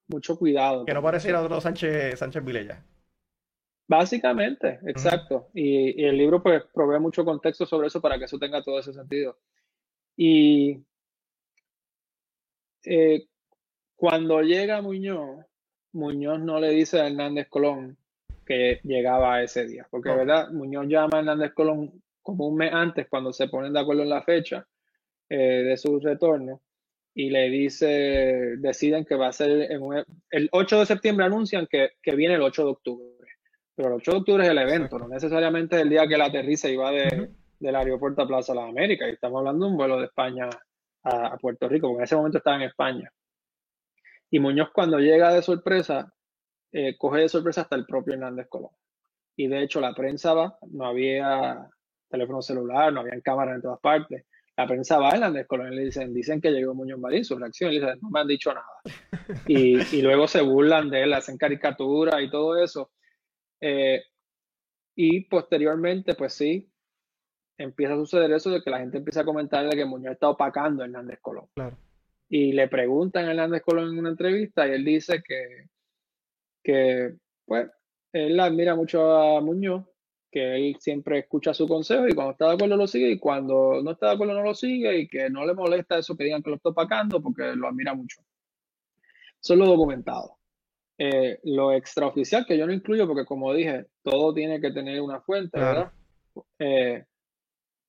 mucho cuidado. Que no pareciera otro Sánchez, Sánchez Vilella. Básicamente, exacto. y, el libro pues provee mucho contexto sobre eso para que eso tenga todo ese sentido. Y eh, cuando llega Muñoz, Muñoz no le dice a Hernández Colón que llegaba ese día, porque verdad, Muñoz llama a Hernández Colón como un mes antes cuando se ponen de acuerdo en la fecha eh, de su retorno y le dice, deciden que va a ser en el 8 de septiembre anuncian que, que, viene el 8 de octubre, pero el 8 de octubre es el evento, no necesariamente el día que la aterriza y va de, del aeropuerto a Plaza de las Américas, y estamos hablando de un vuelo de España a, Puerto Rico, porque en ese momento estaba en España. Y Muñoz cuando llega de sorpresa, eh, coge de sorpresa hasta el propio Hernández Colón. Y de hecho la prensa va, no había teléfono celular, no había cámaras en todas partes la prensa va Hernández Colón le dicen, dicen que llegó Muñoz Marín, su reacción, y dicen, no me han dicho nada. (laughs) Y, y luego se burlan de él, hacen caricaturas y todo eso. Eh, y posteriormente, pues sí, empieza a suceder eso de que la gente empieza a comentar de que Muñoz está opacando a Hernández Colón. Y le preguntan a Hernández Colón en una entrevista y él dice que, que pues, él admira mucho a Muñoz que él siempre escucha su consejo y cuando está de acuerdo lo sigue y cuando no está de acuerdo no lo sigue y que no le molesta eso que digan que lo está opacando porque lo admira mucho. Eso es lo documentado. Eh, lo extraoficial que yo no incluyo porque como dije, todo tiene que tener una fuente, ¿verdad? Eh,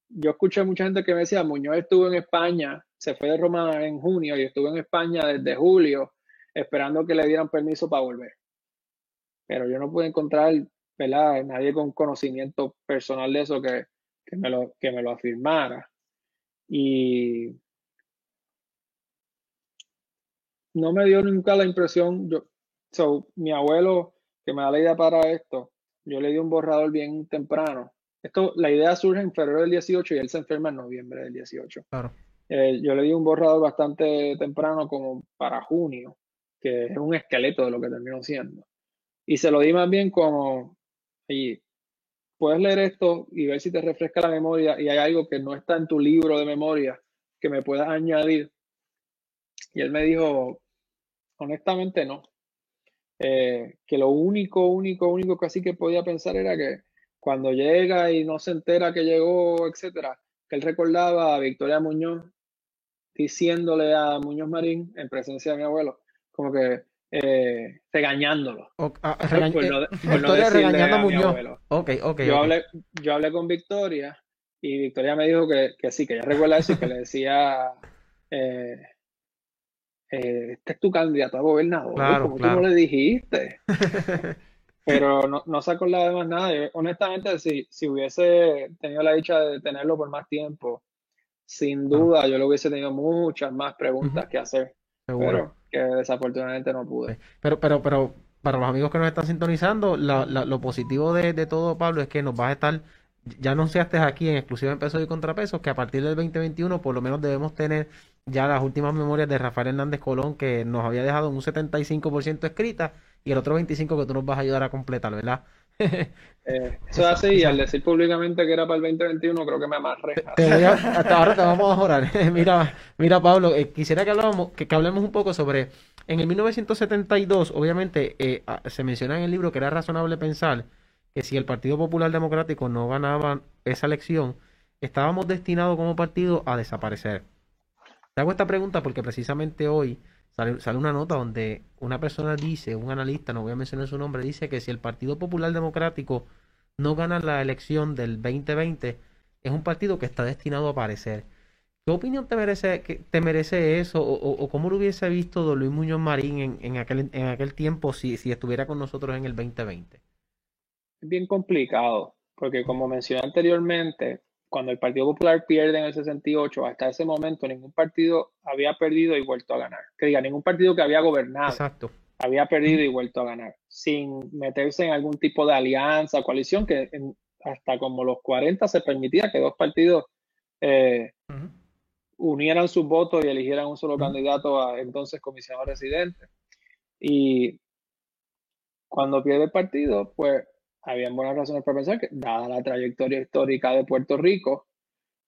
yo escuché mucha gente que me decía, Muñoz estuvo en España, se fue de Roma en junio y estuvo en España desde julio esperando que le dieran permiso para volver. Pero yo no pude encontrar, ¿verdad? Nadie con conocimiento personal de eso que, que, me, lo, que me lo afirmara. Y no me dio nunca la impresión, yo, so, mi abuelo que me da la idea para esto, yo le di un borrador bien temprano. Esto, la idea surge en febrero del 18 y él se enferma en noviembre del 18. Claro. Eh, yo le di un borrador bastante temprano, como para junio, que es un esqueleto de lo que terminó siendo. Y se lo di más bien como, y puedes leer esto y ver si te refresca la memoria y hay algo que no está en tu libro de memoria que me puedas añadir. Y él me dijo, honestamente no. Eh, que lo único, único, único que así que podía pensar era que cuando llega y no se entera que llegó, etcétera, que él recordaba a Victoria Muñoz diciéndole a Muñoz Marín en presencia de mi abuelo, como que eh, regañándolo. Ah, eh, Victoria regañando a Muñoz. Okay, okay, yo, Hablé, yo hablé con Victoria y Victoria me dijo que, que sí, que ella recuerda eso y que le decía, (laughs) eh, este es tu candidato a gobernador, como tú no le dijiste. (laughs) Pero no, no se acordaba de más nada. honestamente, si, si hubiese tenido la dicha de tenerlo por más tiempo, sin duda yo le hubiese tenido muchas más preguntas que hacer. Pero que desafortunadamente no pude. Pero, pero, pero para los amigos que nos están sintonizando, lo positivo de, de, todo, Pablo, es que nos vas a estar, ya no anunciaste aquí en exclusiva en pesos y contrapesos, que a partir del 2021 por lo menos debemos tener ya las últimas memorias de Rafael Hernández Colón, que nos había dejado un 75% escrita y el otro 25% que tú nos vas a ayudar a completar, ¿verdad? (laughs) Eh, eso es así, y al decir públicamente que era para el 2021, creo que me amarré. hasta ahora te vamos a mejorar. (laughs) mira, mira, Pablo, eh, quisiera que, hablamos, que, hablemos un poco sobre. En el 1972, obviamente, eh, se menciona en el libro que era razonable pensar que si el Partido Popular Democrático no ganaba esa elección, estábamos destinados como partido a desaparecer. Te hago esta pregunta porque precisamente hoy Sale, una nota donde una persona dice, un analista, no voy a mencionar su nombre, dice que si el Partido Popular Democrático no gana la elección del 2020, es un partido que está destinado a aparecer. ¿Qué opinión te merece, te merece eso? O, cómo lo hubiese visto Don Luis Muñoz Marín en, aquel, en aquel tiempo si, si estuviera con nosotros en el 2020? Es bien complicado, porque como mencioné anteriormente, cuando el Partido Popular pierde en el 68, hasta ese momento ningún partido había perdido y vuelto a ganar. Que diga, ningún partido que había gobernado había perdido y vuelto a ganar, sin meterse en algún tipo de alianza, coalición, que hasta como los 40 se permitía que dos partidos eh, unieran sus votos y eligieran un solo candidato a entonces comisionado residente. Y cuando pierde el partido, pues habían buenas razones para pensar que, dada la trayectoria histórica de Puerto Rico,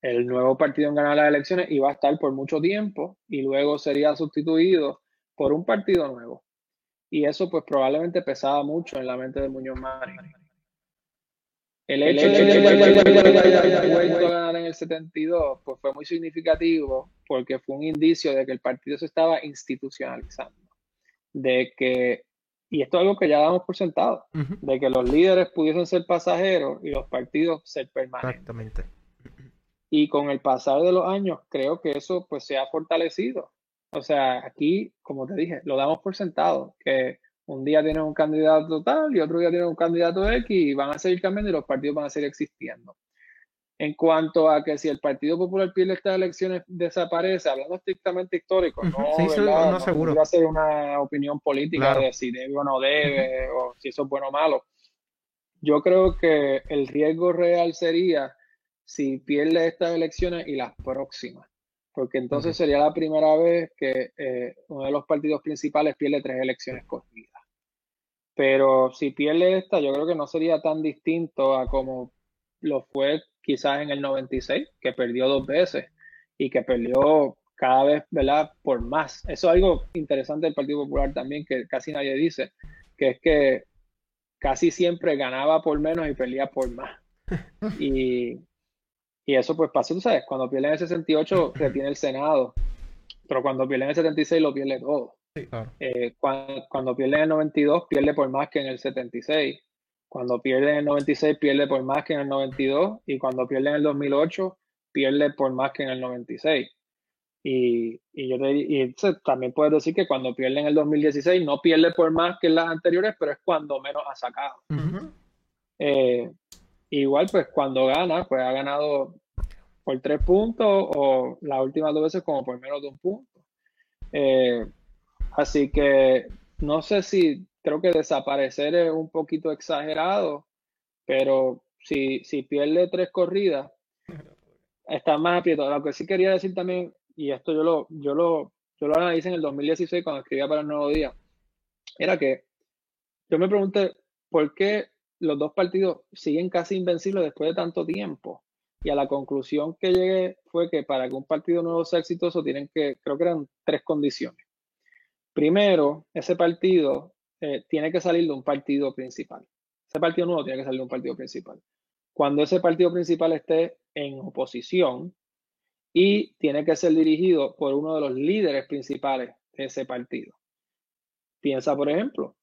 el nuevo partido en ganar las elecciones iba a estar por mucho tiempo y luego sería sustituido por un partido nuevo. Y eso pues probablemente pesaba mucho en la mente de Muñoz Marín. El hecho de que vuelto a ganar en el 72 pues fue muy significativo porque fue un indicio de que el partido se estaba institucionalizando, de que y esto es algo que ya damos por sentado, de que los líderes pudiesen ser pasajeros y los partidos ser permanentes. Exactamente. Y con el pasar de los años, creo que eso pues se ha fortalecido. O sea, aquí, como te dije, lo damos por sentado, que un día tienen un candidato tal y otro día tienen un candidato X y van a seguir cambiando y los partidos van a seguir existiendo. En cuanto a que si el Partido Popular pierde estas elecciones, desaparece, hablando estrictamente histórico, no, sí, no, seguro. a ser una opinión política de si debe o no debe, o si eso es bueno o malo. Yo creo que el riesgo real sería si pierde estas elecciones y las próximas, porque entonces sería la primera vez que eh, uno de los partidos principales pierde tres elecciones corridas. Pero si pierde esta, yo creo que no sería tan distinto a como lo fue quizás en el 96, que perdió dos veces y que perdió cada vez, ¿verdad? Por más. Eso es algo interesante del Partido Popular también, que casi nadie dice, que es que casi siempre ganaba por menos y perdía por más. (laughs) Y, y eso pues pasa, tú sabes, cuando pierde en el 68 (laughs) retiene el Senado, pero cuando pierde en el 76 lo pierde todo. Eh, cuando, cuando pierde en el 92 pierde por más que en el 76. Cuando pierde en el 96, pierde por más que en el 92. Y cuando pierde en el 2008, pierde por más que en el 96. Y, y, yo te, y también puedes decir que cuando pierde en el 2016 no pierde por más que en las anteriores, pero es cuando menos ha sacado. Eh, igual, pues cuando gana, pues ha ganado por tres puntos o las últimas dos veces como por menos de un punto. Eh, así que no sé si creo que desaparecer es un poquito exagerado, pero si, si pierde tres corridas, está más aprieto. Lo que sí quería decir también, y esto yo lo, yo lo, yo lo analicé en el 2016 cuando escribía para el Nuevo Día, era que yo me pregunté por qué los dos partidos siguen casi invencibles después de tanto tiempo. Y a la conclusión que llegué fue que para que un partido nuevo sea exitoso tienen que, creo que eran tres condiciones. Primero, ese partido eh, tiene que salir de un partido principal. Ese partido nuevo tiene que salir de un partido principal. Cuando ese partido principal esté en oposición y tiene que ser dirigido por uno de los líderes principales de ese partido. Piensa, por ejemplo,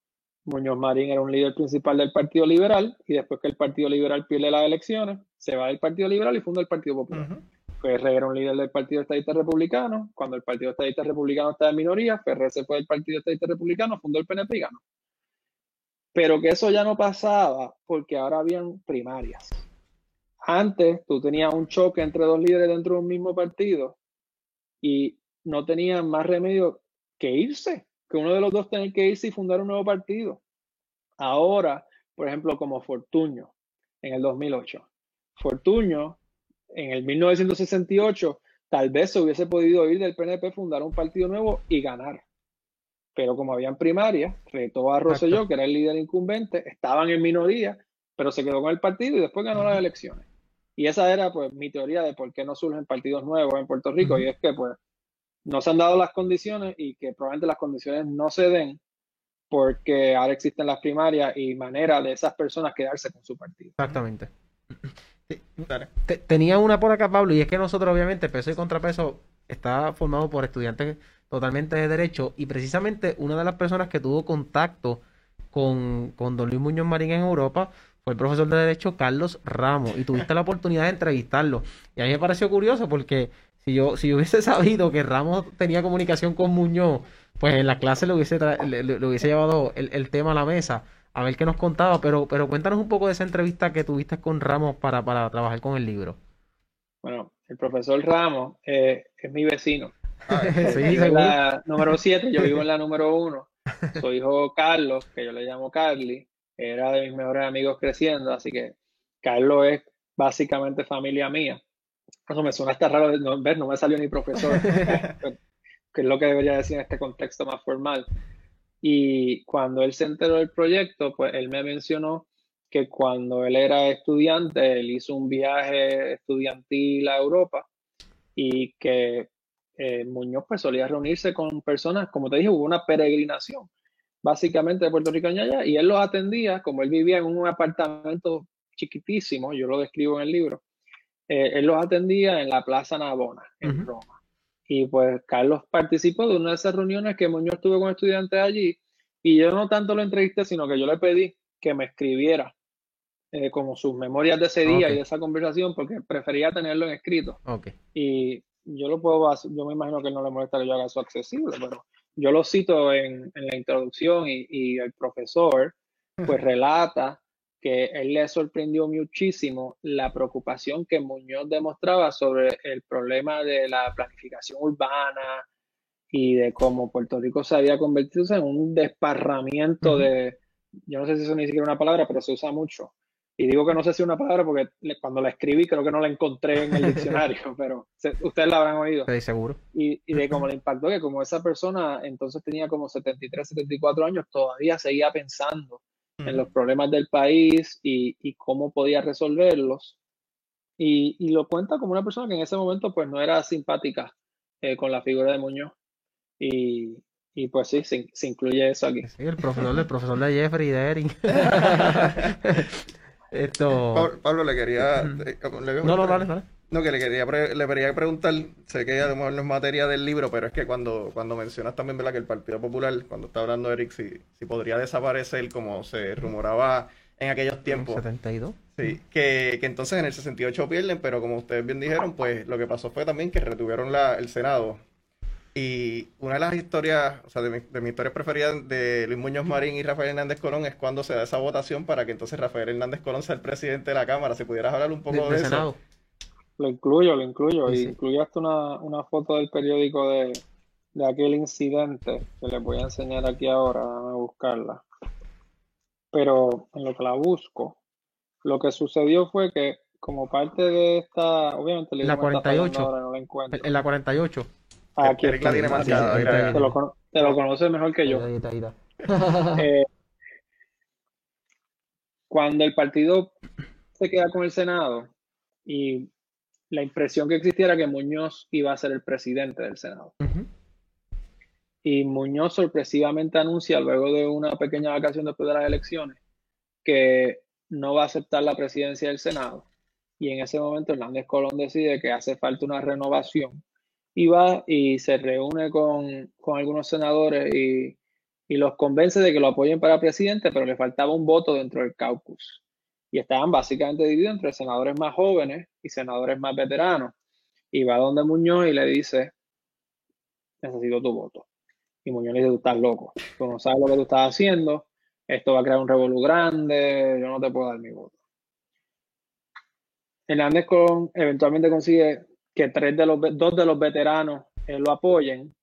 Muñoz Marín era un líder principal del Partido Liberal y después que el Partido Liberal pierde las elecciones, se va del Partido Liberal y funda el Partido Popular. Ferrer era un líder del Partido Estadista Republicano. Cuando el Partido Estadista Republicano estaba en minoría, Ferrer se fue del Partido Estadista Republicano, fundó el PNP y ganó. Pero que eso ya no pasaba porque ahora habían primarias. Antes tú tenías un choque entre dos líderes dentro de un mismo partido y no tenían más remedio que irse, que uno de los dos tenía que irse y fundar un nuevo partido. Ahora, por ejemplo, como Fortuño en el 2008. Fortuño en el 1968 tal vez se hubiese podido ir del PNP, fundar un partido nuevo y ganar. Pero como habían primarias, retó a Rosselló, que era el líder incumbente, estaban en minoría, pero se quedó con el partido y después ganó las elecciones. Y esa era pues mi teoría de por qué no surgen partidos nuevos en Puerto Rico, y es que pues no se han dado las condiciones y que probablemente las condiciones no se den porque ahora existen las primarias y manera de esas personas quedarse con su partido. Exactamente. Tenía una por acá, Pablo, y es que nosotros, obviamente, peso y contrapeso está formado por estudiantes totalmente de derecho, y precisamente una de las personas que tuvo contacto con, con don Luis Muñoz Marín en Europa fue el profesor de Derecho Carlos Ramos, y tuviste la oportunidad de entrevistarlo. Y a mí me pareció curioso porque si yo, si hubiese (laughs) sabido que Ramos tenía comunicación con Muñoz, pues en la clase le hubiese, le, hubiese llevado el, el tema a la mesa a ver qué nos contaba, pero, pero cuéntanos un poco de esa entrevista que tuviste con Ramos para, para trabajar con el libro. Bueno, el profesor Ramos eh, es mi vecino. Ah, (laughs) sí, en la número 7, yo vivo en la número 1. Su hijo Carlos, que yo le llamo Carly, era de mis mejores amigos creciendo, así que Carlos es básicamente familia mía. Eso me suena hasta raro, no, ver, no me salió ni profesor, (laughs) que es lo que debería decir en este contexto más formal. Y cuando él se enteró del proyecto, pues él me mencionó que cuando él era estudiante, él hizo un viaje estudiantil a Europa y que eh, Muñoz pues solía reunirse con personas, como te dije, hubo una peregrinación básicamente de Puerto Rico allá y él los atendía, como él vivía en un apartamento chiquitísimo, yo lo describo en el libro, eh, él los atendía en la Plaza Navona, en Roma. Y pues Carlos participó de una de esas reuniones que Muñoz tuvo con estudiantes allí. Y yo no tanto lo entrevisté, sino que yo le pedí que me escribiera eh, como sus memorias de ese día y de esa conversación, porque prefería tenerlo en escrito. Y yo lo puedo, yo me imagino que no le molesta que yo haga eso accesible, pero yo lo cito en, en la introducción y, y, el profesor pues (laughs) relata que él le sorprendió muchísimo la preocupación que Muñoz demostraba sobre el problema de la planificación urbana y de cómo Puerto Rico se había convertido en un desparramiento de, yo no sé si eso ni siquiera una palabra, pero se usa mucho. Y digo que no sé si es una palabra porque cuando la escribí creo que no la encontré en el diccionario, (laughs) pero ustedes la habrán oído. Sí, seguro. Y, y de cómo le impactó que como esa persona entonces tenía como 73, 74 años, todavía seguía pensando en los problemas del país y, cómo podía resolverlos. Y, lo cuenta como una persona que en ese momento pues no era simpática eh, con la figura de Muñoz. Y, pues sí, se, incluye eso aquí. Sí, el profesor, el profesor de Jeffrey de Erin. (laughs) (laughs) Esto... Pablo, le quería... Eh, no, no, dale, dale. No, que le quería, le quería preguntar, sé que ya lo mejor no es materia del libro, pero es que cuando, cuando mencionas también, ¿verdad? Que el Partido Popular, cuando está hablando Eric, si, si podría desaparecer, como se rumoraba en aquellos tiempos. 72. Sí, que, que entonces en el 68 pierden, pero como ustedes bien dijeron, pues lo que pasó fue también que retuvieron la, el Senado. Y una de las historias, o sea, de, mi, de mis historias preferidas de Luis Muñoz Marín y Rafael Hernández Colón es cuando se da esa votación para que entonces Rafael Hernández Colón sea el presidente de la Cámara. Si pudieras hablar un poco de, de eso. Senado. Lo incluyo, lo incluyo. Sí, Y sí. incluyo hasta una, una foto del periódico de, de aquel incidente que les voy a enseñar aquí ahora. Déjame buscarla. Pero en lo que la busco, lo que sucedió fue que como parte de esta, obviamente el La libro me está 48. fallando ahora, no la encuentro. En la 48. Aquí Eric la está. tiene Sí, marcada, sí, mira, te, lo, te lo conoces mejor que yo. Ahí está, ahí está. (laughs) Eh, cuando el partido se queda con el Senado y la impresión que existiera que Muñoz iba a ser el presidente del Senado. Y Muñoz sorpresivamente anuncia, luego de una pequeña vacación después de las elecciones, que no va a aceptar la presidencia del Senado. Y en ese momento Hernández Colón decide que hace falta una renovación y va y se reúne con, con algunos senadores y, y los convence de que lo apoyen para presidente, pero le faltaba un voto dentro del caucus. Y estaban básicamente divididos entre senadores más jóvenes y senadores más veteranos. Y va donde Muñoz y le dice, necesito tu voto. Y Muñoz le dice, tú estás loco, tú no sabes lo que tú estás haciendo, esto va a crear un revolú grande, yo no te puedo dar mi voto. Hernández Colón eventualmente consigue que tres de los, dos de los veteranos eh, lo apoyen,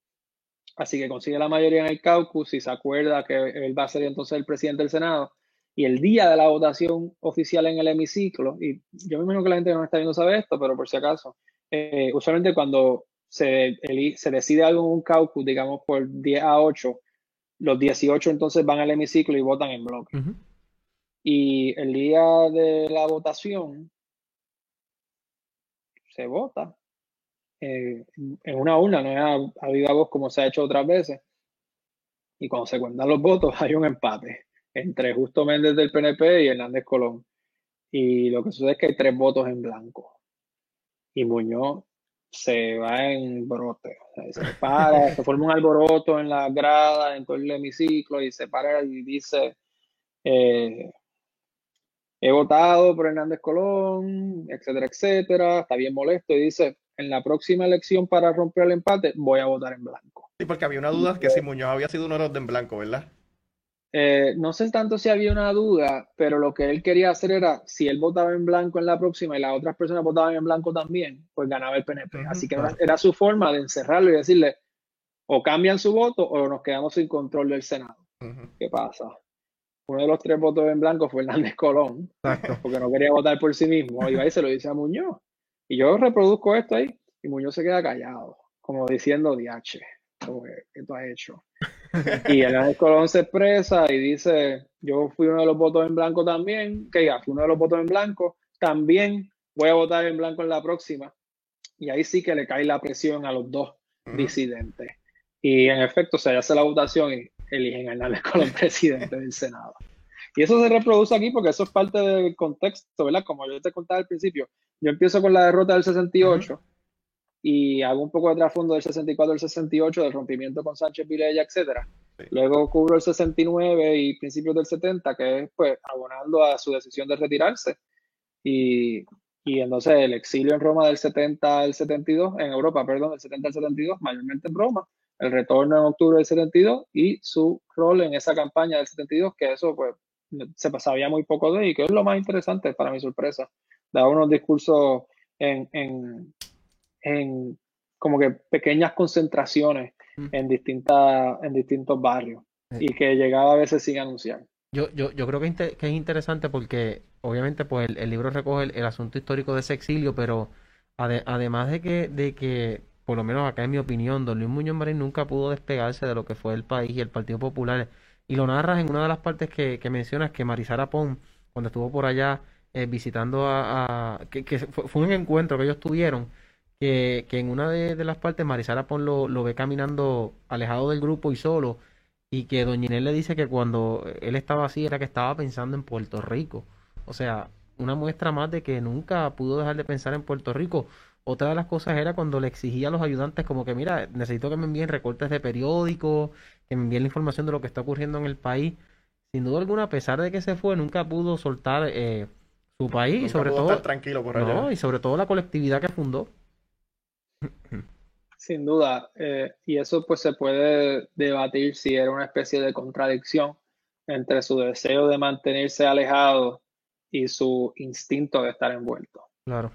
así que consigue la mayoría en el caucus y se acuerda que él va a ser entonces el presidente del Senado. Y el día de la votación oficial en el hemiciclo, y yo me imagino que la gente que no está viendo sabe esto, pero por si acaso, eh, usualmente cuando se, decide algo en un caucus, digamos por 10 a 8, los 18 entonces van al hemiciclo y votan en bloque. Y el día de la votación se vota eh, en una urna, no es a, a viva voz como se ha hecho otras veces. Y cuando se cuentan los votos, (laughs) hay un empate entre Justo Méndez del PNP y Hernández Colón. Y lo que sucede es que hay tres votos en blanco. Y Muñoz se va en brote. O sea, se (laughs) para, se forma un alboroto en la grada, en todo el hemiciclo, y se para y dice. eh, he votado por Hernández Colón, etcétera, etcétera, está bien molesto y dice, en la próxima elección para romper el empate voy a votar en blanco. Sí, porque había una duda que si Muñoz había sido uno de los de en blanco, ¿verdad? Eh, no sé tanto si había una duda, pero lo que él quería hacer era, si él votaba en blanco en la próxima y las otras personas votaban en blanco también, pues ganaba el PNP. Así que era, era su forma de encerrarlo y decirle, o cambian su voto o nos quedamos sin control del Senado. ¿Qué pasa? Uno de los tres votos en blanco fue Hernández Colón, Exacto. porque no quería votar por sí mismo. Y y se lo dice a Muñoz. Y yo reproduzco esto ahí, y Muñoz se queda callado, como diciendo, diache, ¿qué tú has hecho? Y Hernández Colón se expresa y dice, yo fui uno de los votos en blanco también, que ya, fui uno de los votos en blanco, también voy a votar en blanco en la próxima. Y ahí sí que le cae la presión a los dos disidentes. Y en efecto, se hace la votación y eligen a Hernández Colón presidente del Senado. Y eso se reproduce aquí porque eso es parte del contexto, ¿verdad? Como yo te contaba al principio, yo empiezo con la derrota del 68 y hago un poco de trasfondo del 64 al 68, del rompimiento con Sánchez Vilella, etcétera. Sí. Luego cubro el 69 y principios del 70, que es pues abonando a su decisión de retirarse. Y, y entonces el exilio en Roma del 70 al 72, en Europa, perdón, del 70 al 72, mayormente en Roma, el retorno en octubre del 72 y su rol en esa campaña del 72, que eso pues se sabía muy poco de y que es lo más interesante para mi sorpresa. Daba unos discursos en, en, en como que pequeñas concentraciones Mm. en, distintas, en distintos barrios Sí. y que llegaba a veces sin anunciar. Yo, yo, yo creo que, es interesante porque obviamente pues el, el libro recoge el, el asunto histórico de ese exilio, pero ade- además de que, de que, por lo menos acá en mi opinión, don Luis Muñoz Marín nunca pudo despegarse de lo que fue el país y el Partido Popular. Y lo narras en una de las partes que, que mencionas que Marisara Pon, cuando estuvo por allá eh, visitando a, a- que, que fue, fue un encuentro que ellos tuvieron, que, que en una de, de las partes Marisara Pon lo, lo ve caminando alejado del grupo y solo y que Doña Inés le dice que cuando él estaba así era que estaba pensando en Puerto Rico. O sea, una muestra más de que nunca pudo dejar de pensar en Puerto Rico. Otra de las cosas era cuando le exigía a los ayudantes como que, mira, necesito que me envíen recortes de periódicos, que me envíen la información de lo que está ocurriendo en el país. sin duda alguna, a pesar de que se fue, nunca pudo soltar eh, su país y sobre pudo todo, estar tranquilo por allá. no, y sobre todo la colectividad que fundó. Sin duda, eh, y eso pues se puede debatir si era una especie de contradicción entre su deseo de mantenerse alejado y su instinto de estar envuelto. Claro,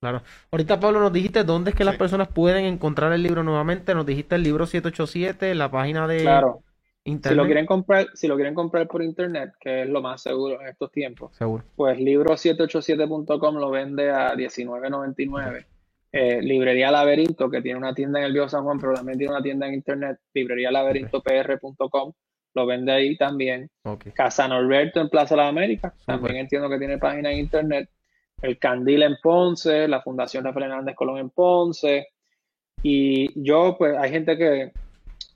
claro. Ahorita, Pablo, nos dijiste dónde es que las personas pueden encontrar el libro nuevamente. Nos dijiste el libro 787, la página de Claro, si lo internet. quieren comprar, si lo quieren comprar por internet, que es lo más seguro en estos tiempos, Seguro. pues libro787.com lo vende a $19.99. Eh, Librería Laberinto, que tiene una tienda en el Viejo San Juan, pero también tiene una tienda en internet, librerialaberintopr.com, lo vende ahí también. Ok. Casa Norberto en Plaza de las Américas, también entiendo que tiene página en internet. El Candil en Ponce, la Fundación Rafael Hernández Colón en Ponce. Y yo, pues, hay gente que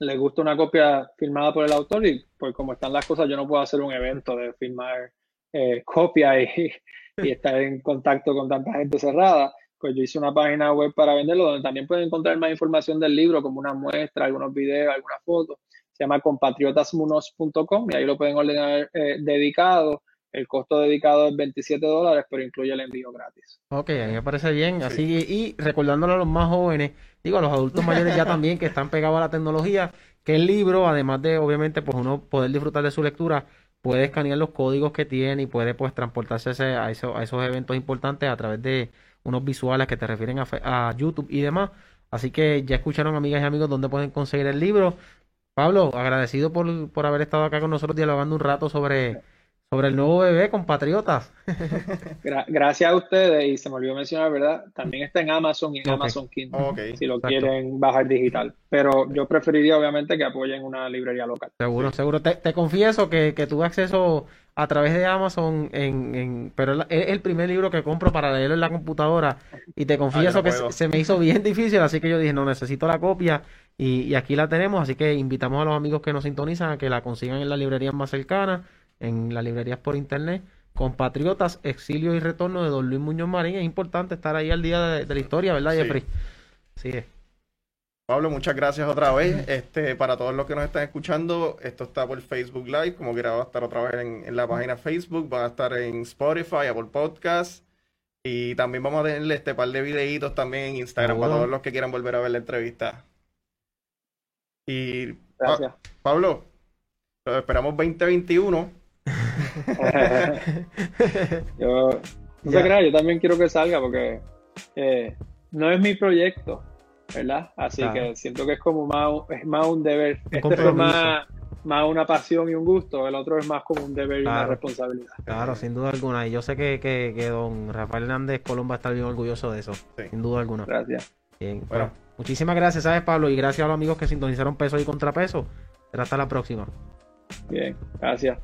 le gusta una copia firmada por el autor y pues como están las cosas, yo no puedo hacer un evento de firmar eh, copia y, (laughs) y estar en contacto con tanta gente cerrada. Pues yo hice una página web para venderlo donde también pueden encontrar más información del libro, como una muestra, algunos videos, algunas fotos. Se llama compatriotasmunos.com y ahí lo pueden ordenar eh, dedicado. El costo dedicado es 27 dólares, pero incluye el envío gratis. Ok, a mí me parece bien. Sí. Así y recordándole a los más jóvenes, digo a los adultos (laughs) mayores ya también que están pegados a la tecnología, que el libro, además de obviamente pues uno poder disfrutar de su lectura, puede escanear los códigos que tiene y puede pues transportarse ese- a, eso- a esos eventos importantes a través de unos visuales que te refieren a, fe- a YouTube y demás. Así que ya escucharon amigas y amigos dónde pueden conseguir el libro. Pablo, agradecido por, por haber estado acá con nosotros dialogando un rato sobre, sobre el nuevo bebé, compatriotas. (laughs) Gra- gracias a ustedes y se me olvidó mencionar, ¿verdad? También está en Amazon y en. Amazon Kindle. Ok. si lo Exacto. quieren bajar digital. Pero yo preferiría, obviamente, que apoyen una librería local. Seguro, seguro. Te, te confieso que, que tuve acceso a través de Amazon, en, en, pero es el primer libro que compro para leerlo en la computadora y te confieso no que se, se me hizo bien difícil, así que yo dije, no, necesito la copia y, y aquí la tenemos, así que invitamos a los amigos que nos sintonizan a que la consigan en las librerías más cercanas, en las librerías por internet. Compatriotas, Exilio y Retorno de Don Luis Muñoz Marín. Es importante estar ahí al día de, de la historia, ¿verdad. Jeffrey? Sí, es. Pablo, muchas gracias otra vez. Este, para todos los que nos están escuchando, esto está por Facebook Live, como quiera va a estar otra vez en, en la página Facebook, va a estar en Spotify, Apple Podcast, y también vamos a tenerle este par de videitos también en Instagram para todos los que quieran volver a ver la entrevista. Y Gracias. Pablo, lo esperamos 2021. (laughs) yo, no se crea, yo también quiero que salga porque eh, no es mi proyecto, ¿verdad? Así Claro. que siento que es como más, un- es más un deber. Este compromiso. más, más una pasión y un gusto, el otro es más como un deber y una responsabilidad. Claro, sin duda alguna. Y yo sé que, que, que don Rafael Hernández Colón va a estar bien orgulloso de eso. Sí. Sin duda alguna. Gracias. Bien, Bueno. bueno, muchísimas gracias, ¿sabes, Pablo? Y gracias a los amigos que sintonizaron peso y contrapeso. Será hasta la próxima. Bien, gracias.